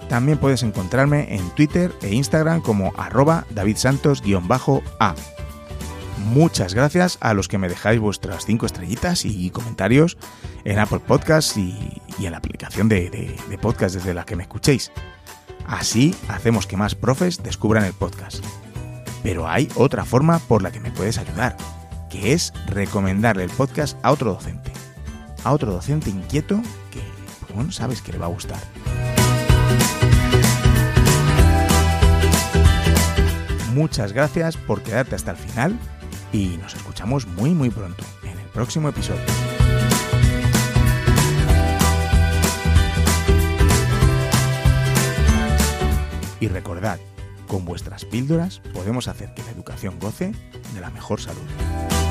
También puedes encontrarme en Twitter e Instagram como arroba davidsantos-a. Muchas gracias a los que me dejáis vuestras 5 estrellitas y comentarios en Apple Podcasts y, en la aplicación de, de, de podcast desde la que me escuchéis. Así hacemos que más profes descubran el podcast. Pero hay otra forma por la que me puedes ayudar, que es recomendarle el podcast a otro docente. A otro docente inquieto que, pues bueno, sabes que le va a gustar. Muchas gracias por quedarte hasta el final y nos escuchamos muy muy pronto en el próximo episodio. Y recordad, con vuestras píldoras podemos hacer que la educación goce de la mejor salud.